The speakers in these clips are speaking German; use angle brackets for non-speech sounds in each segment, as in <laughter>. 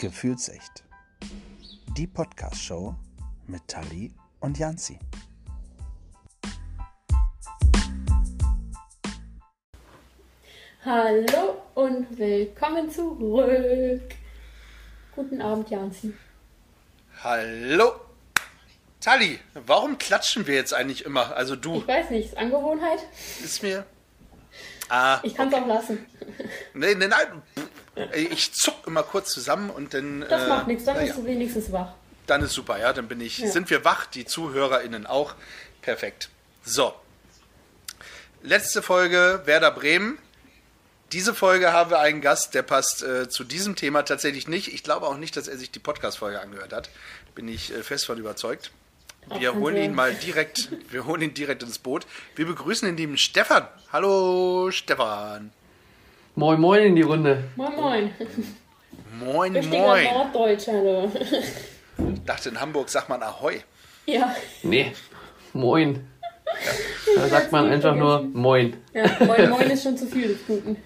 Gefühlsecht. Die Podcast-Show mit Tali und Janzi. Hallo und willkommen zurück. Guten Abend, Janzi. Hallo. Tali, warum klatschen wir jetzt eigentlich immer? Also du. Ich weiß nicht, ist Angewohnheit? Ist mir. Ah, ich kann es okay. auch lassen. Nee, nee, nein. Ich zuck immer kurz zusammen und dann. Das äh, macht nichts, dann bist ja. du wenigstens wach. Dann ist super, ja. Dann bin ich, ja. sind wir wach, die ZuhörerInnen auch. Perfekt. So. Letzte Folge Werder Bremen. Diese Folge haben wir einen Gast, der passt äh, zu diesem Thema tatsächlich nicht. Ich glaube auch nicht, dass er sich die Podcast-Folge angehört hat. Bin ich äh, fest von überzeugt. Wir holen ihn mal direkt, wir holen ihn direkt ins Boot. Wir begrüßen den lieben Stefan. Hallo Stefan. Moin moin in die Runde. Moin moin. Moin Richtiger moin. Norddeutscher, hallo. Ich dachte in Hamburg sagt man Ahoi. Ja. Nee, moin. Da sagt man einfach nur Moin. Ja, moin moin ist schon zu viel des Guten.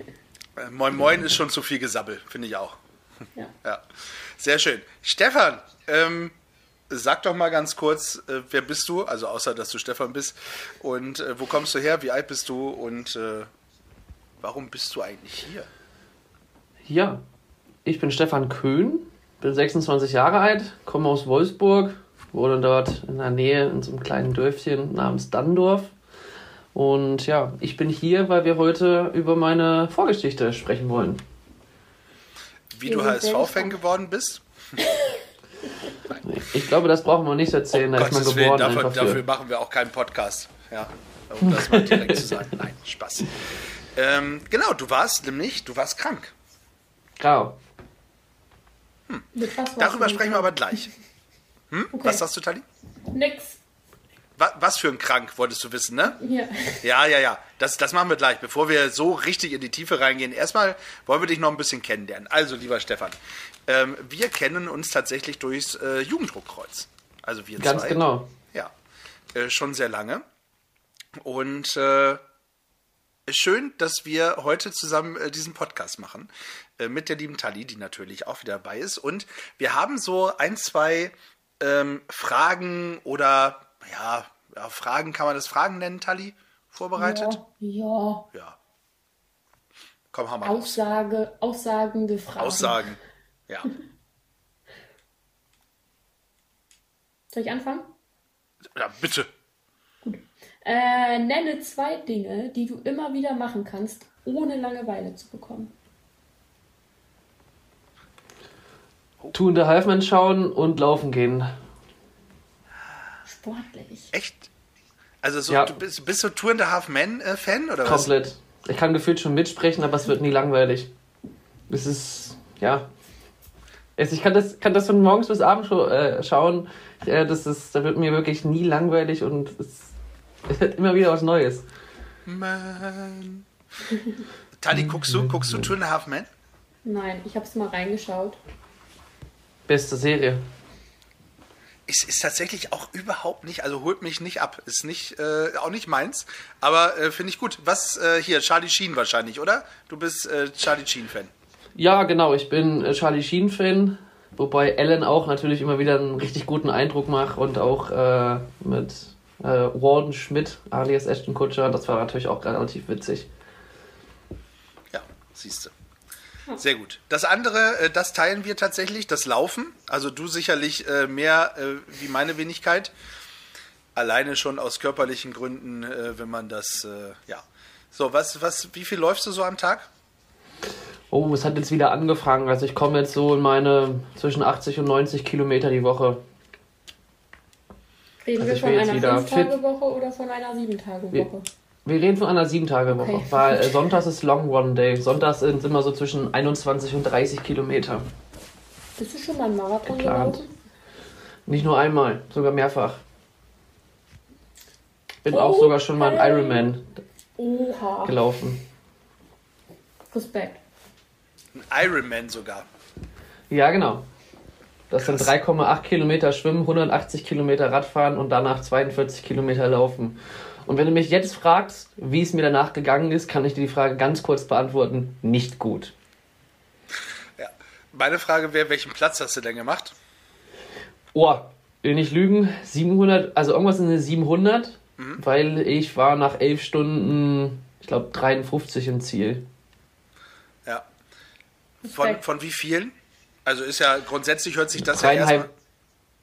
Äh, Moin Moin ist schon zu viel Gesabbel, finde ich auch. Ja. <laughs> Ja, sehr schön. Stefan, ähm, sag doch mal ganz kurz, äh, wer bist du? Also außer, dass du Stefan bist. Und äh, wo kommst du her? Wie alt bist du? Und äh, warum bist du eigentlich hier? Ja, ich bin Stefan Köhn, bin 26 Jahre alt, komme aus Wolfsburg, wohne dort in der Nähe in so einem kleinen Dörfchen namens Danndorf. Und ja, ich bin hier, weil wir heute über meine Vorgeschichte sprechen wollen. Wie du HSV-Fan geworden bist? <laughs> Ich glaube, das brauchen wir nicht erzählen, da ist man geboren. Willen, dafür, dafür machen wir auch keinen Podcast. Ja, um das mal direkt zu sagen. Nein, Spaß. Ähm, genau, du warst nämlich, du warst krank. Grau. Hm. Darüber sprechen wir aber gleich. Hm? Okay. Was sagst du, Tali? Nix. Was, was für ein Krank, wolltest du wissen, ne? Ja. Ja, ja, ja. Das, das machen wir gleich. Bevor wir so richtig in die Tiefe reingehen, erstmal wollen wir dich noch ein bisschen kennenlernen. Also, lieber Stefan, ähm, wir kennen uns tatsächlich durchs äh, Jugenddruckkreuz. Also wir Ganz zwei. genau. Ja. Äh, schon sehr lange. Und äh, schön, dass wir heute zusammen äh, diesen Podcast machen. Äh, mit der lieben Tali, die natürlich auch wieder dabei ist. Und wir haben so ein, zwei ähm, Fragen oder ja, ja, Fragen, kann man das Fragen nennen, Tali? Vorbereitet? Ja. Ja. Komm, haben wir Aussage, aussagende Fragen. Aussagen. Ja. <laughs> Soll ich anfangen? Ja, bitte. Äh, nenne zwei Dinge, die du immer wieder machen kannst, ohne Langeweile zu bekommen. Two in the Halfman schauen und laufen gehen. Sportlich. Echt? Also so, Ja. du bist, bist du Tour and a Half Men äh, Fan oder was? Komplett. Ich kann gefühlt schon mitsprechen, aber es wird nie langweilig. Es ist, ja. Also ich kann das, kann das von morgens bis abends scho- äh, schauen. Äh, das ist, da wird mir wirklich nie langweilig und es, es wird immer wieder was Neues. Man. Tali, guckst du, guckst du Two and a Half Men? Nein, ich habe es mal reingeschaut. Beste Serie. Ist, ist tatsächlich auch überhaupt nicht, also holt mich nicht ab. Ist nicht, äh, auch nicht meins, aber äh, finde ich gut. Was äh, hier, Charlie Sheen wahrscheinlich, oder? Du bist äh, Charlie Sheen-Fan. Ja, genau. Ich bin äh, Charlie Sheen-Fan. Wobei Ellen auch natürlich immer wieder einen richtig guten Eindruck macht und auch äh, mit äh, Warden Schmidt, alias Ashton Kutcher, das war natürlich auch relativ witzig. Ja, siehst du. Sehr gut. Das andere, äh, das teilen wir tatsächlich, das Laufen. Also du sicherlich äh, mehr äh, wie meine Wenigkeit. Alleine schon aus körperlichen Gründen, wenn man das, ja. So, was, was, wie viel läufst du so am Tag? Oh, es hat jetzt wieder angefangen. Also ich komme jetzt so in meine zwischen 80 und 90 Kilometer die Woche. Reden Also wir von einer wieder 5-Tage-Woche oder von einer 7-Tage-Woche? Wir reden von einer 7-Tage-Woche, Okay. weil äh, Sonntags ist Long Run Day. Sonntags sind immer so zwischen 21 und 30 Kilometer. Bist du schon mal einen Marathon Geplant. gelaufen? Nicht nur einmal, sogar mehrfach. Bin Oh, auch sogar schon mal einen Ironman Oha. gelaufen. Respekt. Ein Ironman sogar. Ja, genau. Das sind Krass. 3,8 Kilometer Schwimmen, 180 Kilometer Radfahren und danach 42 Kilometer Laufen. Und wenn du mich jetzt fragst, wie es mir danach gegangen ist, kann ich dir die Frage ganz kurz beantworten. Nicht gut. Meine Frage wäre, welchen Platz hast du denn gemacht? Oh, will nicht lügen, 700, also irgendwas in den 700, mhm. weil ich war nach elf Stunden, ich glaube, 53 im Ziel. Ja. Von, von wie vielen? Also ist ja grundsätzlich hört sich das ja erstmal.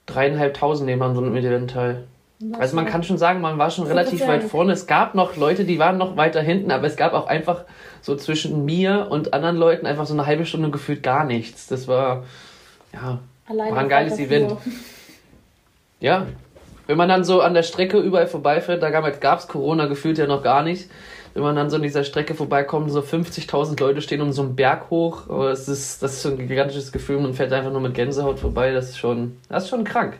Dreieinhalbtausend nehmen an so einem Event teil. Also man kann schon sagen, man war schon relativ weit vorne. Es gab noch Leute, die waren noch weiter hinten, aber es gab auch einfach so zwischen mir und anderen Leuten einfach so eine halbe Stunde gefühlt gar nichts. Das war, ja, Alleine war ein geiles Event. <laughs> Ja, wenn man dann so an der Strecke überall vorbeifährt, da gab es Corona gefühlt ja noch gar nicht. Wenn man dann so an dieser Strecke vorbeikommt, so 50.000 Leute stehen um so einen Berg hoch. Aber es ist, das ist so ein gigantisches Gefühl. Man fährt einfach nur mit Gänsehaut vorbei. Das ist schon, das ist schon krank.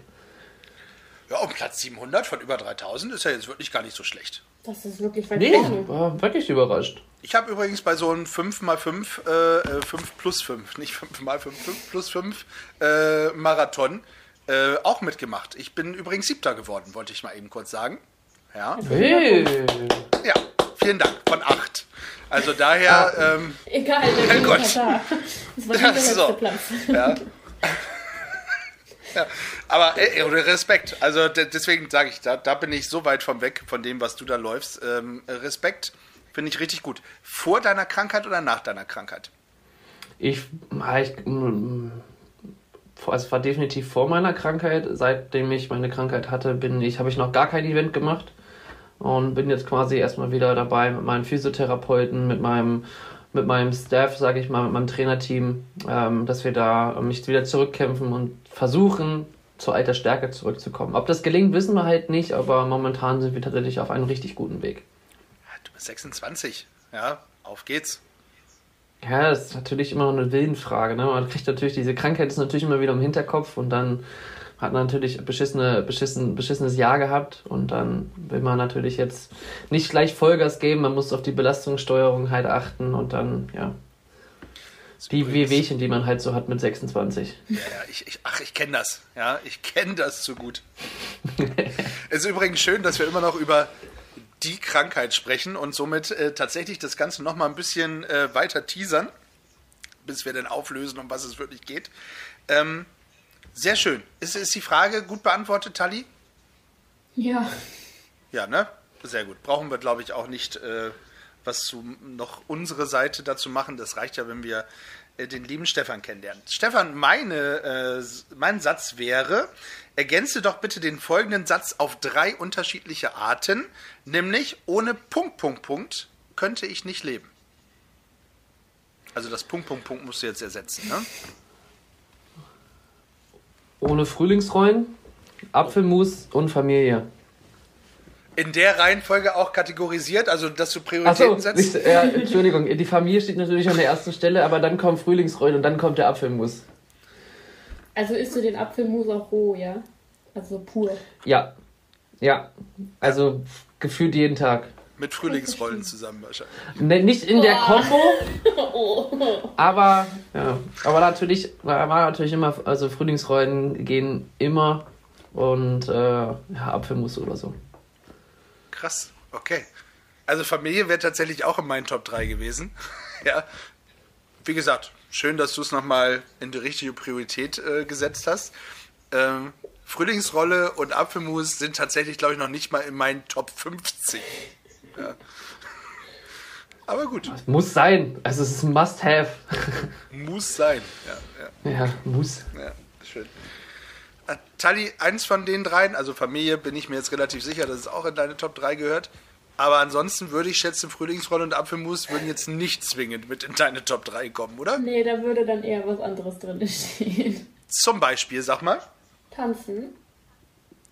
Ja, und Platz 700 von über 3000 ist ja jetzt wirklich gar nicht so schlecht. Das ist wirklich weit Nee, war wirklich überrascht. Ich habe übrigens bei so einem 5x5, äh, 5 äh, plus 5, nicht 5x5, 5 plus 5 äh, Marathon äh, auch mitgemacht. Ich bin übrigens Siebter geworden, wollte ich mal eben kurz sagen. Ja. Hey. Ja, vielen Dank. Von 8. Also daher. Ah. Ähm, Egal, der Gott. Das war der letzte <laughs> so. Platz. Ja. Ja, aber äh, Respekt. Also deswegen sage ich, da, da bin ich so weit vom weg von dem, was du da läufst. Ähm, Respekt finde ich richtig gut. Vor deiner Krankheit oder nach deiner Krankheit? Ich, ich mm, also es war definitiv vor meiner Krankheit. Seitdem ich meine Krankheit hatte, bin ich, habe ich noch gar kein Event gemacht und bin jetzt quasi erstmal wieder dabei mit meinen Physiotherapeuten, mit meinem mit meinem Staff, sage ich mal, mit meinem Trainerteam, ähm, dass wir da mich wieder zurückkämpfen und versuchen, zur alter Stärke zurückzukommen. Ob das gelingt, wissen wir halt nicht, aber momentan sind wir tatsächlich auf einem richtig guten Weg. Du bist 26, ja, auf geht's. Ja, das ist natürlich immer noch eine Willenfrage. Ne? Man kriegt natürlich, diese Krankheit ist natürlich immer wieder im Hinterkopf und dann hat natürlich beschissene, beschissen, beschissenes Jahr gehabt und dann will man natürlich jetzt nicht gleich Vollgas geben, man muss auf die Belastungssteuerung halt achten und dann, ja. Die Wehwehchen, die man halt so hat mit 26. Ja, ja, ich, ich, ach, ich kenne das. Ja, ich kenne das zu gut. <laughs> es ist übrigens schön, dass wir immer noch über die Krankheit sprechen und somit äh, tatsächlich das Ganze nochmal ein bisschen äh, weiter teasern, bis wir dann auflösen, um was es wirklich geht. Ähm, sehr schön. Ist, ist die Frage gut beantwortet, Tali? Ja. Ja, ne? Sehr gut. Brauchen wir, glaube ich, auch nicht äh, was zu noch unsere Seite dazu machen. Das reicht ja, wenn wir äh, den lieben Stefan kennenlernen. Stefan, meine, äh, mein Satz wäre, ergänze doch bitte den folgenden Satz auf drei unterschiedliche Arten, nämlich ohne Punkt, Punkt, Punkt könnte ich nicht leben. Also das Punkt, Punkt, Punkt musst du jetzt ersetzen, ne? Ohne Frühlingsrollen, Apfelmus und Familie. In der Reihenfolge auch kategorisiert, also dass du Prioritäten so, setzt? Nicht, ja, <laughs> Entschuldigung, die Familie steht natürlich an der ersten Stelle, aber dann kommt Frühlingsrollen und dann kommt der Apfelmus. Also isst du den Apfelmus auch roh, ja? Also pur? Ja. Ja. Also gefühlt jeden Tag. Mit Frühlingsrollen zusammen wahrscheinlich. Ne, nicht in der Kombo. <laughs> oh. Aber, ja. Aber natürlich, war natürlich immer, also Frühlingsrollen gehen immer und äh, ja, Apfelmus oder so. Krass, okay. Also Familie wäre tatsächlich auch in meinen Top 3 gewesen. <laughs> ja. Wie gesagt, schön, dass du es nochmal in die richtige Priorität äh, gesetzt hast. Ähm, Frühlingsrolle und Apfelmus sind tatsächlich, glaube ich, noch nicht mal in meinen Top 50. Ja. Aber gut. Es muss sein. Also es ist ein Must-Have. muss sein. Ja, ja. ja, muss. Ja, schön. Tali, eins von den dreien, also Familie, bin ich mir jetzt relativ sicher, dass es auch in deine Top 3 gehört. Aber ansonsten würde ich schätzen, Frühlingsrolle und Apfelmus würden jetzt nicht zwingend mit in deine Top 3 kommen, oder? Nee, da würde dann eher was anderes drin stehen. Zum Beispiel, sag mal. Tanzen.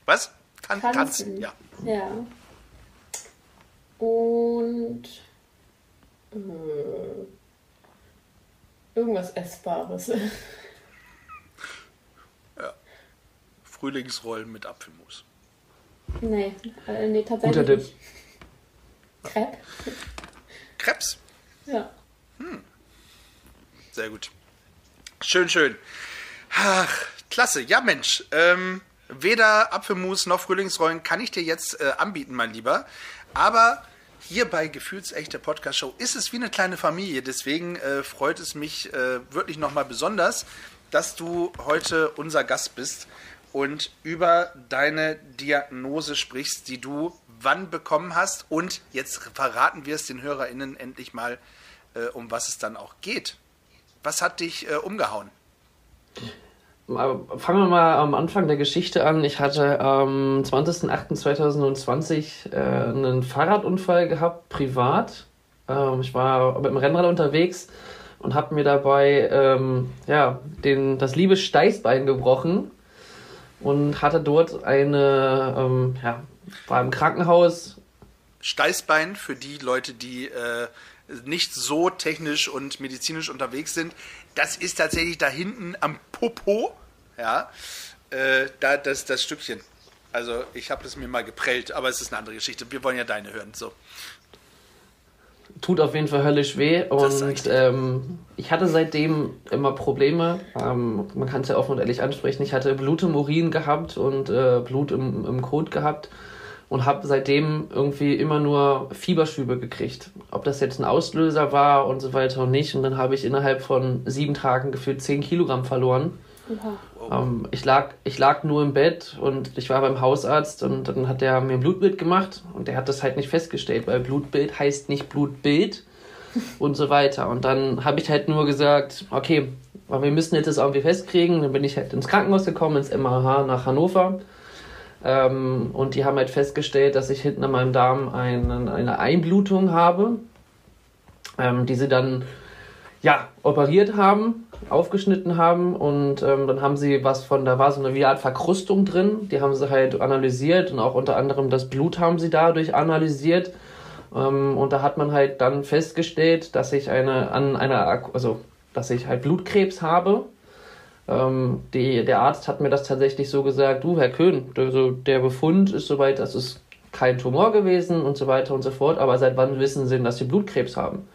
Was? Tan tanzen. tanzen, ja. Ja. Und äh, irgendwas Essbares. <laughs> ja. Frühlingsrollen mit Apfelmus. Nee, äh, nee tatsächlich. Guter Tipp. Crepe. Krebs? Ja. Hm. Sehr gut. Schön, schön. Ach, klasse. Ja, Mensch. Ähm, weder Apfelmus noch Frühlingsrollen kann ich dir jetzt äh, anbieten, mein Lieber. Aber hier bei Gefühlsechte Podcast Show ist es wie eine kleine Familie. Deswegen äh, freut es mich äh, wirklich nochmal besonders, dass du heute unser Gast bist und über deine Diagnose sprichst, die du wann bekommen hast. Und jetzt verraten wir es den HörerInnen endlich mal, äh, um was es dann auch geht. Was hat dich äh, umgehauen? Fangen wir mal am Anfang der Geschichte an. Ich hatte am 20.08.2020 äh, einen Fahrradunfall gehabt, privat. Ähm, ich war mit dem Rennrad unterwegs und habe mir dabei ähm, ja, den, das liebe Steißbein gebrochen und hatte dort eine, ähm, ja, war im Krankenhaus. Steißbein für die Leute, die äh, nicht so technisch und medizinisch unterwegs sind. Das ist tatsächlich da hinten am Popo, ja, äh, da das, das Stückchen. Also ich habe es mir mal geprellt, aber es ist eine andere Geschichte. Wir wollen ja deine hören. So tut auf jeden Fall höllisch weh. Und ähm, ich hatte seitdem immer Probleme. Ähm, man kann es ja offen und ehrlich ansprechen. Ich hatte Blut im Urin gehabt und äh, Blut im, im Kot gehabt und habe seitdem irgendwie immer nur Fieberschübe gekriegt. Ob das jetzt ein Auslöser war und so weiter und nicht. Und dann habe ich innerhalb von sieben Tagen gefühlt zehn Kilogramm verloren. Ähm, ich, lag, ich lag nur im Bett und ich war beim Hausarzt und dann hat der mir ein Blutbild gemacht und der hat das halt nicht festgestellt, weil Blutbild heißt nicht Blutbild <laughs> und so weiter. Und dann habe ich halt nur gesagt, okay, wir müssen jetzt das irgendwie festkriegen. Dann bin ich halt ins Krankenhaus gekommen, ins MAH nach Hannover. Ähm, und die haben halt festgestellt, dass ich hinten an meinem Darm einen, eine Einblutung habe, ähm, die sie dann ja, operiert haben, aufgeschnitten haben. Und ähm, dann haben sie was von, da war so eine wie Art Verkrustung drin, die haben sie halt analysiert und auch unter anderem das Blut haben sie dadurch analysiert. Ähm, und da hat man halt dann festgestellt, dass ich eine, an einer, also, dass ich halt Blutkrebs habe. Ähm, die, der Arzt hat mir das tatsächlich so gesagt, du Herr Köhn, also der Befund ist soweit, das ist kein Tumor gewesen und so weiter und so fort, aber seit wann wissen Sie, dass Sie Blutkrebs haben?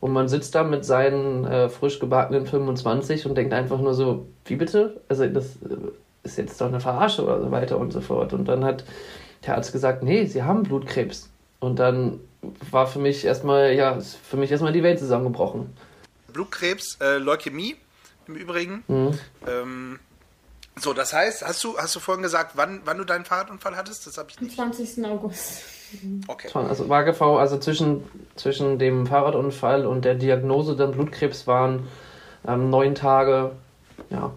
Und man sitzt da mit seinen äh, frisch gebackenen 25 und denkt einfach nur so, wie bitte? Also das äh, ist jetzt doch eine Verarsche oder so weiter und so fort. Und dann hat der Arzt gesagt, nee, Sie haben Blutkrebs. Und dann war für mich erstmal, ja, für mich erstmal die Welt zusammengebrochen. Blutkrebs, äh, Leukämie im Übrigen. Mhm. Ähm, so, das heißt, hast du, hast du vorhin gesagt, wann, wann du deinen Fahrradunfall hattest? Das habe ich nicht. Am 20. August. Okay. Also WageV, also zwischen, zwischen dem Fahrradunfall und der Diagnose dann Blutkrebs waren ähm, neun Tage, ja,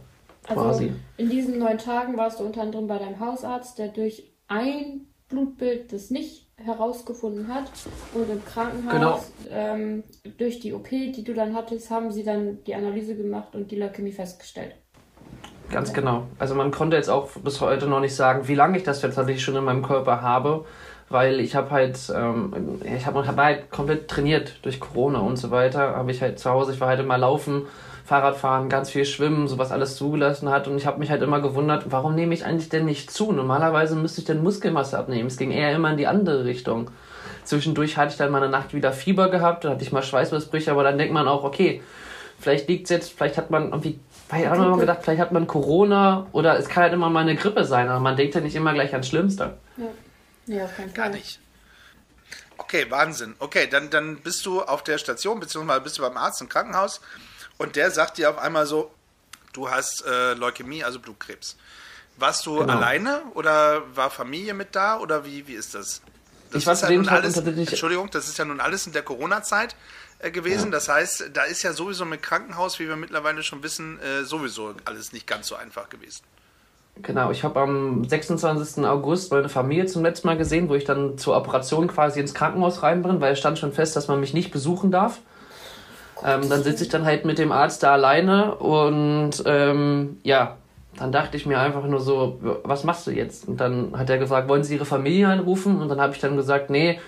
also quasi. In diesen neun Tagen warst du unter anderem bei deinem Hausarzt, der durch ein Blutbild das nicht herausgefunden hat. Und im Krankenhaus, genau. ähm, durch die OP, die du dann hattest, haben sie dann die Analyse gemacht und die Leukämie festgestellt. Ganz genau. Also man konnte jetzt auch bis heute noch nicht sagen, wie lange ich das jetzt tatsächlich schon in meinem Körper habe weil ich habe halt, ähm, ich habe hab halt komplett trainiert durch Corona und so weiter. Habe ich halt zu Hause, ich war halt immer laufen, Fahrradfahren, ganz viel schwimmen, sowas alles zugelassen hat und ich habe mich halt immer gewundert, warum nehme ich eigentlich denn nicht zu? Normalerweise müsste ich denn Muskelmasse abnehmen. Es ging eher immer in die andere Richtung. Zwischendurch hatte ich dann mal eine Nacht wieder Fieber gehabt, dann hatte ich mal Schweißausbrüche, aber dann denkt man auch, okay, vielleicht liegt es jetzt, vielleicht hat man irgendwie ich habe immer gedacht, vielleicht hat man Corona oder es kann halt immer mal eine Grippe sein, aber man denkt ja nicht immer gleich ans Schlimmste. Ja. Ja, Gar nicht. Okay, Wahnsinn. Okay, dann, dann bist du auf der Station, beziehungsweise bist du beim Arzt im Krankenhaus und der sagt dir auf einmal so, du hast äh, Leukämie, also Blutkrebs. Warst du genau. alleine oder war Familie mit da oder wie, wie ist das? das ich war zu dem ja alles, Entschuldigung, das ist ja nun alles in der Corona-Zeit äh, gewesen. Ja. Das heißt, da ist ja sowieso mit Krankenhaus, wie wir mittlerweile schon wissen, äh, sowieso alles nicht ganz so einfach gewesen. Genau, ich habe am 26. August meine Familie zum letzten Mal gesehen, wo ich dann zur Operation quasi ins Krankenhaus rein bin, weil es stand schon fest, dass man mich nicht besuchen darf. Ähm, dann sitze ich dann halt mit dem Arzt da alleine und ähm, ja, dann dachte ich mir einfach nur so, was machst du jetzt? Und dann hat er gesagt, wollen Sie Ihre Familie anrufen? Und dann habe ich dann gesagt, nee,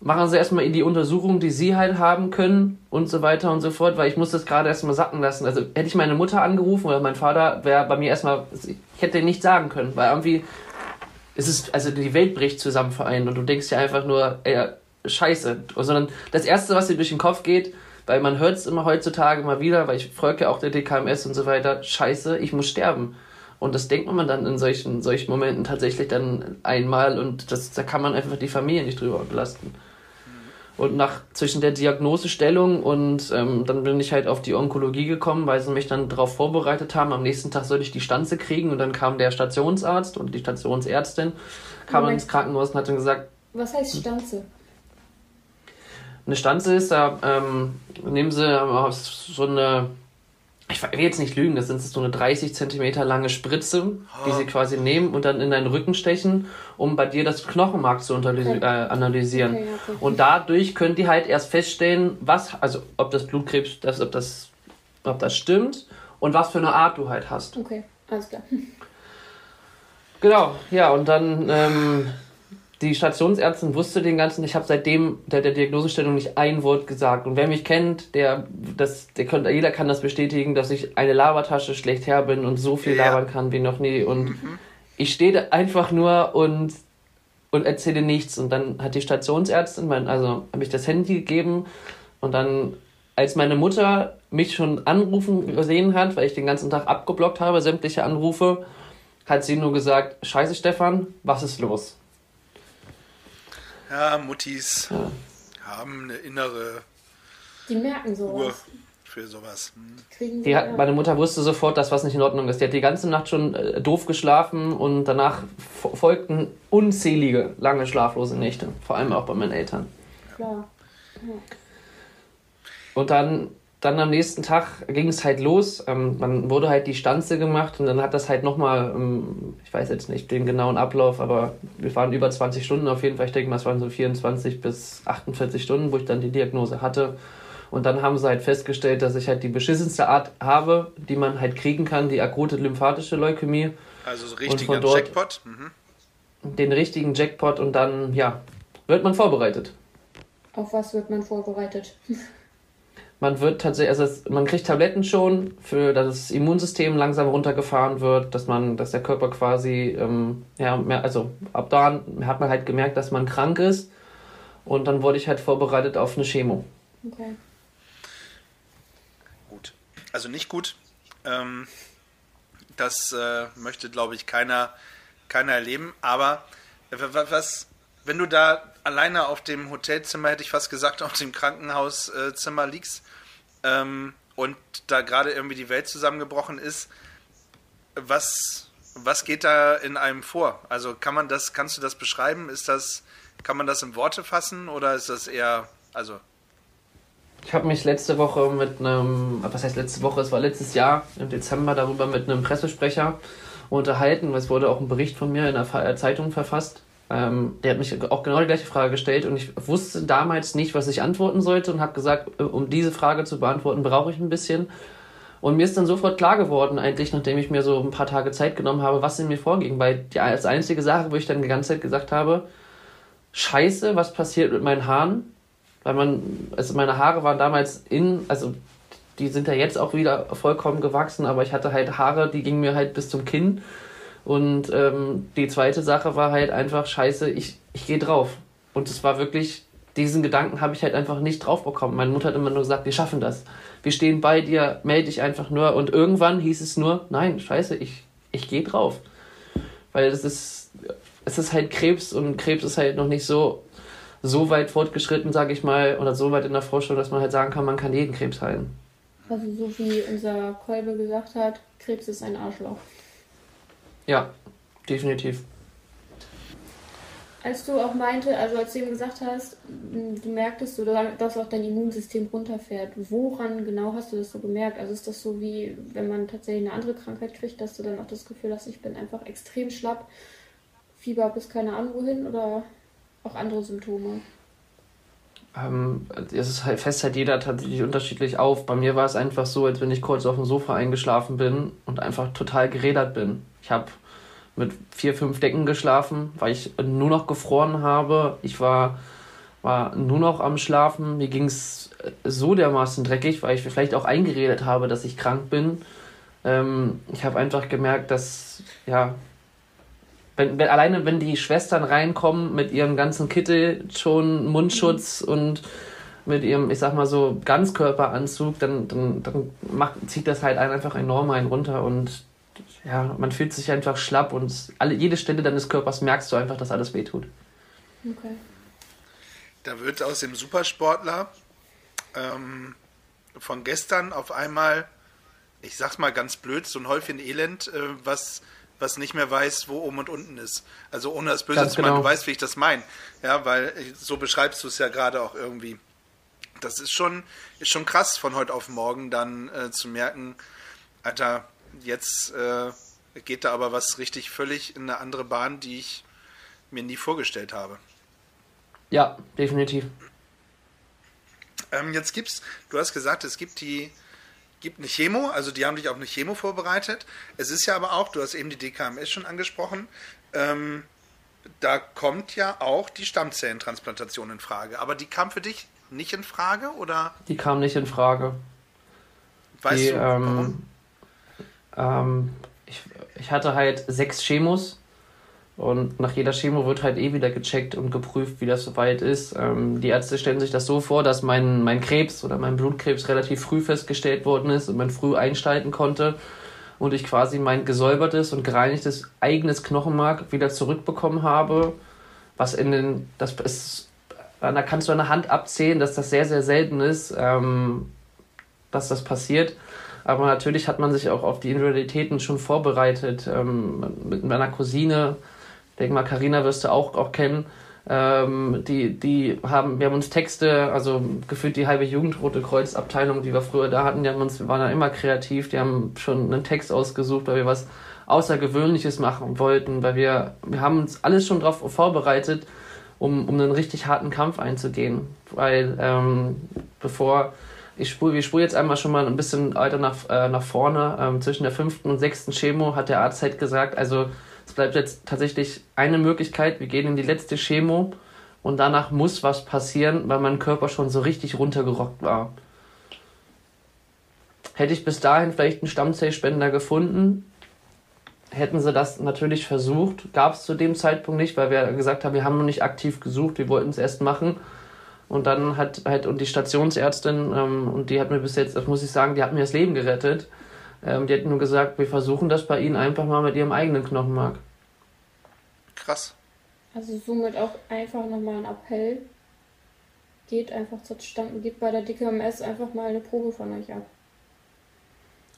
machen Sie erstmal die Untersuchung, die Sie halt haben können und so weiter und so fort, weil ich muss das gerade erstmal sacken lassen. Also hätte ich meine Mutter angerufen oder mein Vater, wäre bei mir erstmal, ich hätte nicht sagen können, weil irgendwie es ist, also die Welt bricht zusammen vereint und du denkst ja einfach nur, ey, scheiße. Sondern das Erste, was dir durch den Kopf geht, weil man hört es immer heutzutage mal wieder, weil ich folge ja auch der DKMS und so weiter, scheiße, ich muss sterben. Und das denkt man dann in solchen, solchen Momenten tatsächlich dann einmal und das, da kann man einfach die Familie nicht drüber belasten. Und nach zwischen der Diagnosestellung und ähm, dann bin ich halt auf die Onkologie gekommen, weil sie mich dann darauf vorbereitet haben. Am nächsten Tag sollte ich die Stanze kriegen und dann kam der Stationsarzt und die Stationsärztin kam Moment. ins Krankenhaus und hat dann gesagt. Was heißt Stanze? Eine Stanze ist, da ähm, nehmen sie so eine ich will jetzt nicht lügen, das sind so eine 30 Zentimeter lange Spritze, die sie quasi nehmen und dann in deinen Rücken stechen, um bei dir das Knochenmark zu okay. äh, analysieren. Okay, okay. Und dadurch können die halt erst feststellen, was, also ob das Blutkrebs, das, ob das, ob das stimmt und was für eine Art du halt hast. Okay, alles klar. <laughs> Genau, ja, und dann ähm, die Stationsärztin wusste den ganzen, ich habe seitdem der, der Diagnosestellung nicht ein Wort gesagt. Und wer mich kennt, der, das, der könnte, jeder kann das bestätigen, dass ich eine Labertasche schlecht her bin und so viel labern kann wie noch nie. Und mhm. ich stehe einfach nur und, und erzähle nichts. Und dann hat die Stationsärztin, mein, also habe ich das Handy gegeben und dann, als meine Mutter mich schon anrufen gesehen hat, weil ich den ganzen Tag abgeblockt habe, sämtliche Anrufe, hat sie nur gesagt, scheiße Stefan, was ist los? Ja, Muttis ja. haben eine innere Die merken sowas. Uhr für sowas. Hm. Die hat, meine Mutter wusste sofort, dass was nicht in Ordnung ist. Die hat die ganze Nacht schon äh, doof geschlafen und danach folgten unzählige lange schlaflose Nächte. Vor allem auch bei meinen Eltern. Klar. Ja. Und dann dann am nächsten Tag ging es halt los. Ähm, man wurde halt die Stanze gemacht und dann hat das halt nochmal, ähm, ich weiß jetzt nicht den genauen Ablauf, aber wir waren über 20 Stunden auf jeden Fall. Ich denke mal, es waren so 24 bis 48 Stunden, wo ich dann die Diagnose hatte. Und dann haben sie halt festgestellt, dass ich halt die beschissenste Art habe, die man halt kriegen kann, die akute lymphatische Leukämie. Also so richtiger Jackpot. Mhm. Den richtigen Jackpot und dann, ja, wird man vorbereitet. Auf was wird man vorbereitet? <laughs> man wird tatsächlich, also man kriegt Tabletten schon, für dass das Immunsystem langsam runtergefahren wird, dass man, dass der Körper quasi, ähm, ja, mehr, also ab da hat man halt gemerkt, dass man krank ist und dann wurde ich halt vorbereitet auf eine Chemo. Okay. Gut. Also nicht gut. Ähm, das äh, möchte, glaube ich, keiner, keiner erleben. Aber äh, was, wenn du da alleine auf dem Hotelzimmer, hätte ich fast gesagt, auf dem Krankenhauszimmer liegst ähm, und da gerade irgendwie die Welt zusammengebrochen ist, was, was geht da in einem vor? Also kann man das, kannst du das beschreiben? Ist das, kann man das in Worte fassen oder ist das eher, also ich habe mich letzte Woche mit einem, was heißt letzte Woche, es war letztes Jahr im Dezember darüber mit einem Pressesprecher unterhalten. Es wurde auch ein Bericht von mir in der Zeitung verfasst. Ähm, der hat mich auch genau die gleiche Frage gestellt und ich wusste damals nicht, was ich antworten sollte und habe gesagt, äh, um diese Frage zu beantworten, brauche ich ein bisschen. Und mir ist dann sofort klar geworden, eigentlich, nachdem ich mir so ein paar Tage Zeit genommen habe, was in mir vorging. Weil die als einzige Sache, wo ich dann die ganze Zeit gesagt habe, Scheiße, was passiert mit meinen Haaren? Weil man, also meine Haare waren damals in, also die sind ja jetzt auch wieder vollkommen gewachsen, aber ich hatte halt Haare, die gingen mir halt bis zum Kinn. Und ähm, die zweite Sache war halt einfach, scheiße, ich, ich gehe drauf. Und es war wirklich, diesen Gedanken habe ich halt einfach nicht drauf bekommen. Meine Mutter hat immer nur gesagt, wir schaffen das. Wir stehen bei dir, melde dich einfach nur. Und irgendwann hieß es nur, nein, scheiße, ich, ich gehe drauf. Weil es ist, es ist halt Krebs und Krebs ist halt noch nicht so, so weit fortgeschritten, sage ich mal, oder so weit in der Forschung, dass man halt sagen kann, man kann jeden Krebs heilen. Also so wie unser Kolbe gesagt hat, Krebs ist ein Arschloch. Ja, definitiv. Als du auch meinte, also als du ihm gesagt hast, du merktest, du, dass auch dein Immunsystem runterfährt, woran genau hast du das so gemerkt? Also ist das so wie, wenn man tatsächlich eine andere Krankheit kriegt, dass du dann auch das Gefühl hast, ich bin einfach extrem schlapp, Fieber bis keine Ahnung wohin oder auch andere Symptome? Ähm, es ist halt, fest halt jeder tatsächlich unterschiedlich auf. Bei mir war es einfach so, als wenn ich kurz auf dem Sofa eingeschlafen bin und einfach total gerädert bin. Ich habe mit vier, fünf Decken geschlafen, weil ich nur noch gefroren habe. Ich war, war nur noch am Schlafen. Mir ging es so dermaßen dreckig, weil ich vielleicht auch eingeredet habe, dass ich krank bin. Ähm, ich habe einfach gemerkt, dass, ja, wenn, wenn, alleine wenn die Schwestern reinkommen mit ihrem ganzen Kittel, schon Mundschutz mhm. und mit ihrem, ich sag mal so, Ganzkörperanzug, dann, dann, dann macht, zieht das halt einen einfach enorm einen runter und ja, man fühlt sich einfach schlapp und alle, jede Stelle deines Körpers merkst du einfach, dass alles wehtut. Okay. Da wird aus dem Supersportler ähm, von gestern auf einmal, ich sag's mal ganz blöd, so ein Häufchen Elend, äh, was was nicht mehr weiß, wo oben und unten ist. Also ohne das Böse zu meinen, genau. du weißt, wie ich das meine. Ja, weil so beschreibst du es ja gerade auch irgendwie. Das ist schon, ist schon krass, von heute auf morgen dann äh, zu merken, Alter, jetzt äh, geht da aber was richtig völlig in eine andere Bahn, die ich mir nie vorgestellt habe. Ja, definitiv. Ähm, jetzt gibt's, du hast gesagt, es gibt die, gibt eine Chemo, also die haben dich auf eine Chemo vorbereitet. Es ist ja aber auch, du hast eben die DKMS schon angesprochen, ähm, da kommt ja auch die Stammzellentransplantation in Frage. Aber die kam für dich nicht in Frage, oder? Die kam nicht in Frage. Weißt die, du, warum? Ähm, ähm, ich, ich hatte halt sechs Chemos und nach jeder Chemo wird halt eh wieder gecheckt und geprüft, wie das soweit ist. Ähm, die Ärzte stellen sich das so vor, dass mein, mein Krebs oder mein Blutkrebs relativ früh festgestellt worden ist und man früh einschalten konnte und ich quasi mein gesäubertes und gereinigtes eigenes Knochenmark wieder zurückbekommen habe, was in den, das ist, da kannst du an der Hand abzählen, dass das sehr, sehr selten ist, ähm, dass das passiert. Aber natürlich hat man sich auch auf die Individualitäten schon vorbereitet. Ähm, mit meiner Cousine denke mal, Carina wirst du auch, auch kennen. Ähm, die, die haben, wir haben uns Texte, also gefühlt die halbe Jugendrote Kreuzabteilung, die wir früher da hatten, die haben uns, wir waren da immer kreativ, die haben schon einen Text ausgesucht, weil wir was Außergewöhnliches machen wollten, weil wir, wir haben uns alles schon darauf vorbereitet, um, um einen richtig harten Kampf einzugehen. Weil ähm, bevor ich spule, wir spulen jetzt einmal schon mal ein bisschen weiter nach, äh, nach vorne. Ähm, zwischen der fünften und sechsten Chemo hat der Arzt halt gesagt, also es bleibt jetzt tatsächlich eine Möglichkeit. Wir gehen in die letzte Chemo und danach muss was passieren, weil mein Körper schon so richtig runtergerockt war. Hätte ich bis dahin vielleicht einen Stammzellspender gefunden, hätten sie das natürlich versucht. Gab es zu dem Zeitpunkt nicht, weil wir gesagt haben, wir haben noch nicht aktiv gesucht, wir wollten es erst machen. Und dann hat halt und die Stationsärztin, ähm, und die hat mir bis jetzt, das muss ich sagen, die hat mir das Leben gerettet. Ähm, die hat nur gesagt, wir versuchen das bei Ihnen einfach mal mit Ihrem eigenen Knochenmark. Krass. Also somit auch einfach nochmal ein Appell. Geht einfach zur Stand, geht bei der DKMS einfach mal eine Probe von euch ab.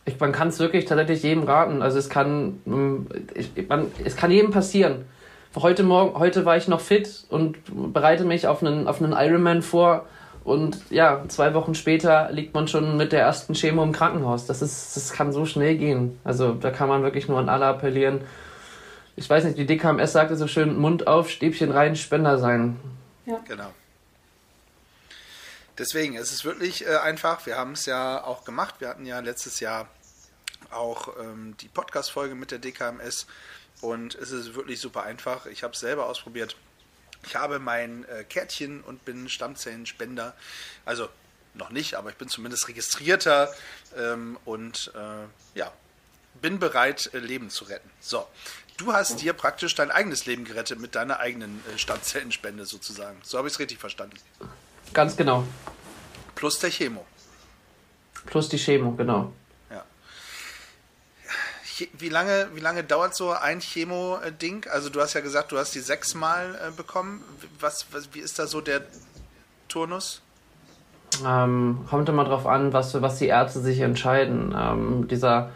Ich, man kann es wirklich tatsächlich jedem raten. Also es kann, ähm, ich, man, es kann jedem passieren. Heute Morgen, heute war ich noch fit und bereite mich auf einen, auf einen Ironman vor und ja, zwei Wochen später liegt man schon mit der ersten Chemo im Krankenhaus. Das, ist, das kann so schnell gehen. Also da kann man wirklich nur an alle appellieren. Ich weiß nicht, die DKMS sagte so schön, Mund auf, Stäbchen rein, Spender sein. Ja. Genau. Deswegen, es ist wirklich äh, einfach. Wir haben es ja auch gemacht. Wir hatten ja letztes Jahr auch ähm, die Podcast-Folge mit der DKMS und es ist wirklich super einfach. Ich habe es selber ausprobiert. Ich habe mein äh, Kärtchen und bin Stammzellenspender. Also noch nicht, aber ich bin zumindest registrierter ähm, und äh, ja, bin bereit, äh, Leben zu retten. So, du hast dir praktisch dein eigenes Leben gerettet mit deiner eigenen äh, Stammzellenspende sozusagen. So habe ich es richtig verstanden. Ganz genau. Plus der Chemo. Plus die Chemo, genau wie lange, wie lange dauert so ein Chemo-Ding? Also du hast ja gesagt, du hast die sechsmal äh, bekommen. Was, was, wie ist da so der Turnus? Ähm, kommt immer drauf an, was, was die Ärzte sich entscheiden. Ähm, dieser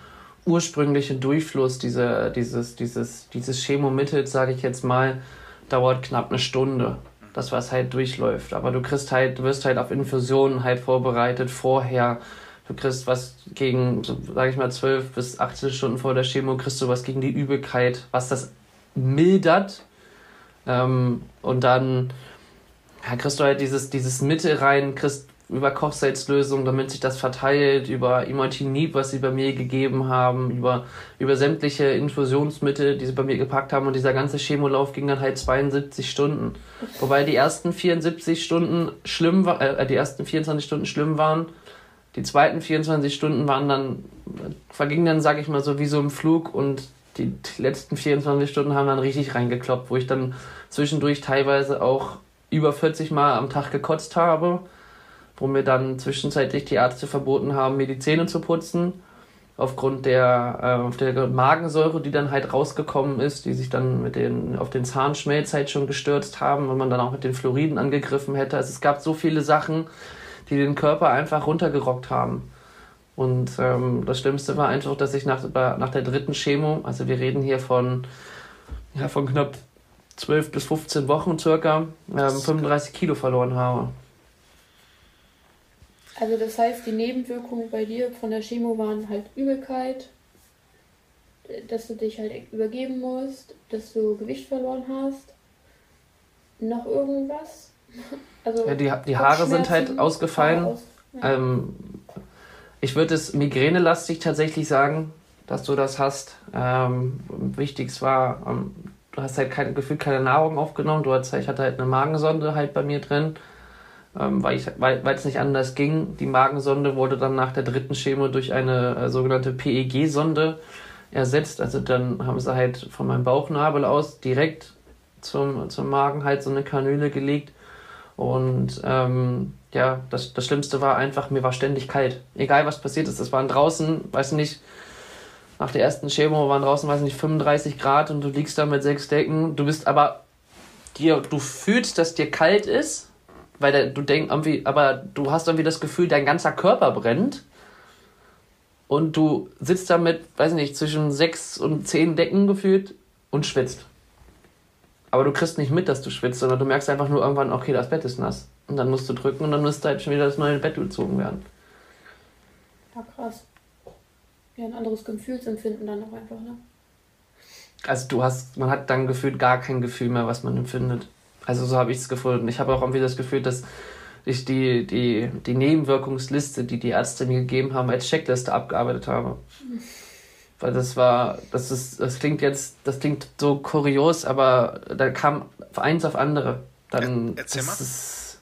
ursprüngliche Durchfluss, diese, dieses, dieses, dieses Chemomittel, sage ich jetzt mal, dauert knapp eine Stunde. Das, was halt durchläuft. Aber du kriegst halt, du wirst halt auf Infusionen halt vorbereitet vorher Du kriegst was gegen, sag ich mal, 12 bis 18 Stunden vor der Chemo, kriegst du was gegen die Übelkeit, was das mildert. Ähm, und dann ja, kriegst du halt dieses, dieses Mittel rein, kriegst über Kochsalzlösung, damit sich das verteilt, über Imatinib, was sie bei mir gegeben haben, über, über sämtliche Infusionsmittel, die sie bei mir gepackt haben und dieser ganze Chemolauf ging dann halt 72 Stunden. Wobei die ersten 74 Stunden schlimm war, äh, die ersten 24 Stunden schlimm waren die zweiten 24 Stunden waren dann, vergingen dann, sag ich mal, so wie so im Flug und die letzten 24 Stunden haben dann richtig reingekloppt, wo ich dann zwischendurch teilweise auch über 40 Mal am Tag gekotzt habe, wo mir dann zwischenzeitlich die Ärzte verboten haben, mir die Zähne zu putzen. aufgrund der, äh, der Magensäure, die dann halt rausgekommen ist, die sich dann mit den, auf den Zahnschmelz halt schon gestürzt haben und man dann auch mit den Fluoriden angegriffen hätte. Also es gab so viele Sachen, die den Körper einfach runtergerockt haben. Und ähm, das Schlimmste war einfach, dass ich nach, nach der dritten Chemo, also wir reden hier von, ja, von knapp 12 bis 15 Wochen circa, ähm, 35 Kilo verloren habe. Also das heißt, die Nebenwirkungen bei dir von der Chemo waren halt Übelkeit, dass du dich halt übergeben musst, dass du Gewicht verloren hast. Noch irgendwas? Also ja, die, die Haare sind halt ausgefallen. Aus, ja. ähm, ich würde es migränelastig tatsächlich sagen, dass du das hast. Ähm, wichtigst war, ähm, du hast halt kein Gefühl, keine Nahrung aufgenommen. Du hast, ich hatte halt eine Magensonde halt bei mir drin ähm, weil, ich, weil, es nicht anders ging. Die Magensonde wurde dann nach der dritten Chemo durch eine äh, sogenannte PEG-Sonde ersetzt. Also dann haben sie halt von meinem Bauchnabel aus direkt zum, zum Magen halt so eine Kanüle gelegt. Und ähm, ja, das, das Schlimmste war einfach, mir war ständig kalt. Egal was passiert ist, es waren draußen, weiß nicht, nach der ersten Chemo waren draußen, weiß nicht, 35 Grad und du liegst da mit sechs Decken. Du bist aber, dir, du fühlst, dass dir kalt ist, weil der, du denkst irgendwie, aber du hast irgendwie das Gefühl, dein ganzer Körper brennt und du sitzt da mit, weiß nicht, zwischen sechs und zehn Decken gefühlt und schwitzt. Aber du kriegst nicht mit, dass du schwitzt, sondern du merkst einfach nur irgendwann, okay, das Bett ist nass. Und dann musst du drücken und dann müsste halt schon wieder das neue Bett gezogen werden. Ja, krass. Ja, ein anderes Gefühlsempfinden dann auch einfach, ne? Also du hast, man hat dann gefühlt gar kein Gefühl mehr, was man empfindet. Also so habe ich es gefunden. Ich habe auch irgendwie das Gefühl, dass ich die, die, die Nebenwirkungsliste, die die Ärzte mir gegeben haben, als Checkliste abgearbeitet habe. Weil das war, das ist, das klingt jetzt, das klingt so kurios, aber da kam eins auf andere. Dann, Erzähl mal. Ist,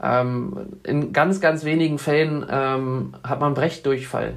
ähm, in ganz, ganz wenigen Fällen ähm, hat man Brechdurchfall.